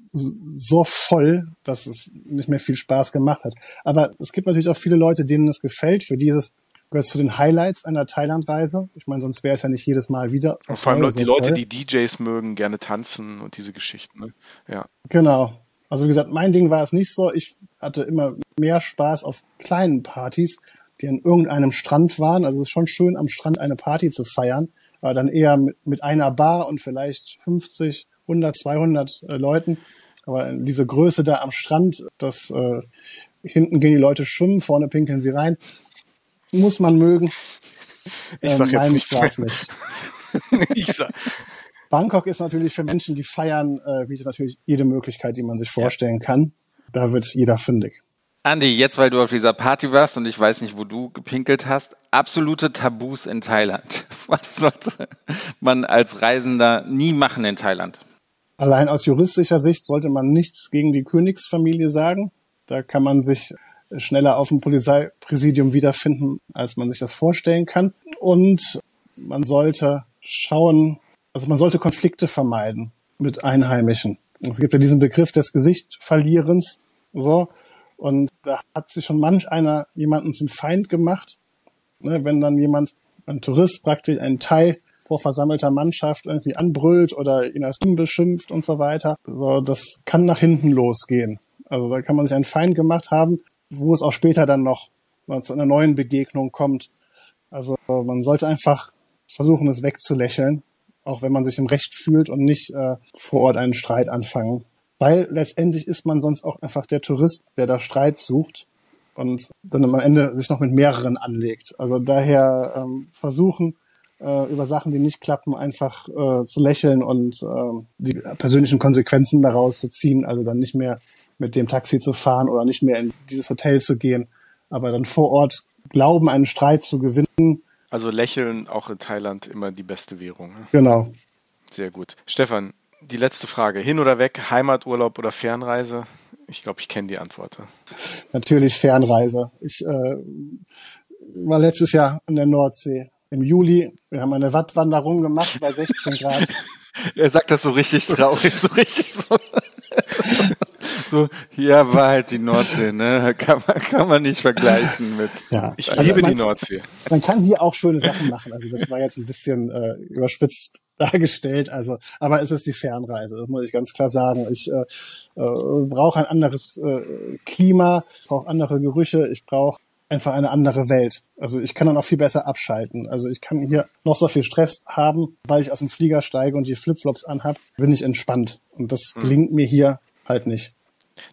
so voll, dass es nicht mehr viel Spaß gemacht hat. Aber es gibt natürlich auch viele Leute, denen es gefällt, für die ist es gehört zu den Highlights einer Thailand-Reise. Ich meine, sonst wäre es ja nicht jedes Mal wieder. Und vor allem Leute, die Leute, die DJs mögen, gerne tanzen und diese Geschichten. Ne? Ja. Genau. Also wie gesagt, mein Ding war es nicht so. Ich hatte immer mehr Spaß auf kleinen Partys, die an irgendeinem Strand waren. Also es ist schon schön, am Strand eine Party zu feiern, aber dann eher mit, mit einer Bar und vielleicht 50, 100, 200 äh, Leuten. Aber diese Größe da am Strand, das äh, hinten gehen die Leute schwimmen, vorne pinkeln sie rein muss man mögen. Ich sag ähm, jetzt nichts nicht. ich sag. Bangkok ist natürlich für Menschen, die feiern, äh, bietet natürlich jede Möglichkeit, die man sich vorstellen ja. kann. Da wird jeder fündig. Andi, jetzt weil du auf dieser Party warst und ich weiß nicht, wo du gepinkelt hast, absolute Tabus in Thailand. Was sollte man als Reisender nie machen in Thailand? Allein aus juristischer Sicht sollte man nichts gegen die Königsfamilie sagen. Da kann man sich schneller auf dem Polizeipräsidium wiederfinden, als man sich das vorstellen kann. Und man sollte schauen, also man sollte Konflikte vermeiden mit Einheimischen. Es gibt ja diesen Begriff des Gesichtverlierens, so. Und da hat sich schon manch einer jemanden zum Feind gemacht. Ne, wenn dann jemand, ein Tourist praktisch, ein Thai vor versammelter Mannschaft irgendwie anbrüllt oder ihn als dumm beschimpft und so weiter. So, das kann nach hinten losgehen. Also da kann man sich einen Feind gemacht haben, wo es auch später dann noch zu einer neuen Begegnung kommt. Also man sollte einfach versuchen, es wegzulächeln, auch wenn man sich im Recht fühlt und nicht äh, vor Ort einen Streit anfangen. Weil letztendlich ist man sonst auch einfach der Tourist, der da Streit sucht und dann am Ende sich noch mit mehreren anlegt. Also daher ähm, versuchen, äh, über Sachen, die nicht klappen, einfach äh, zu lächeln und äh, die persönlichen Konsequenzen daraus zu ziehen. Also dann nicht mehr mit dem Taxi zu fahren oder nicht mehr in dieses Hotel zu gehen, aber dann vor Ort glauben, einen Streit zu gewinnen. Also lächeln auch in Thailand immer die beste Währung. Ne? Genau. Sehr gut. Stefan, die letzte Frage. Hin oder weg, Heimaturlaub oder Fernreise? Ich glaube, ich kenne die Antwort. Natürlich Fernreise. Ich äh, war letztes Jahr an der Nordsee im Juli. Wir haben eine Wattwanderung gemacht bei 16 Grad. er sagt das so richtig traurig, so richtig so. so, ja, war halt die Nordsee, ne? Kann man, kann man nicht vergleichen mit. Ja, ich also liebe man, die Nordsee. Man kann hier auch schöne Sachen machen. Also das war jetzt ein bisschen äh, überspitzt dargestellt. Also, aber es ist die Fernreise, das muss ich ganz klar sagen. Ich äh, äh, brauche ein anderes äh, Klima, brauche andere Gerüche, ich brauche einfach eine andere Welt. Also ich kann dann auch viel besser abschalten. Also ich kann hier noch so viel Stress haben, weil ich aus dem Flieger steige und die Flipflops anhab, bin ich entspannt. Und das hm. gelingt mir hier halt nicht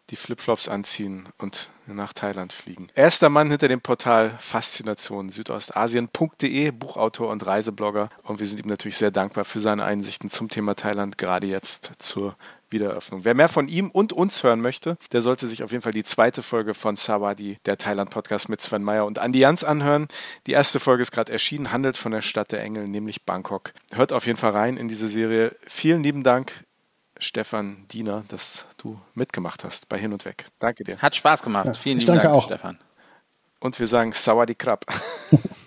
die Flipflops anziehen und nach Thailand fliegen. Erster Mann hinter dem Portal Faszination Südostasien.de, Buchautor und Reiseblogger. Und wir sind ihm natürlich sehr dankbar für seine Einsichten zum Thema Thailand, gerade jetzt zur Wiedereröffnung. Wer mehr von ihm und uns hören möchte, der sollte sich auf jeden Fall die zweite Folge von Sawadi, der Thailand-Podcast mit Sven Meyer und Andi Jans anhören. Die erste Folge ist gerade erschienen, handelt von der Stadt der Engel, nämlich Bangkok. Hört auf jeden Fall rein in diese Serie. Vielen lieben Dank. Stefan Diener, dass du mitgemacht hast bei Hin und Weg. Danke dir. Hat Spaß gemacht. Ja, Vielen lieben Dank, auch. Stefan. Und wir sagen Sawadee Krab.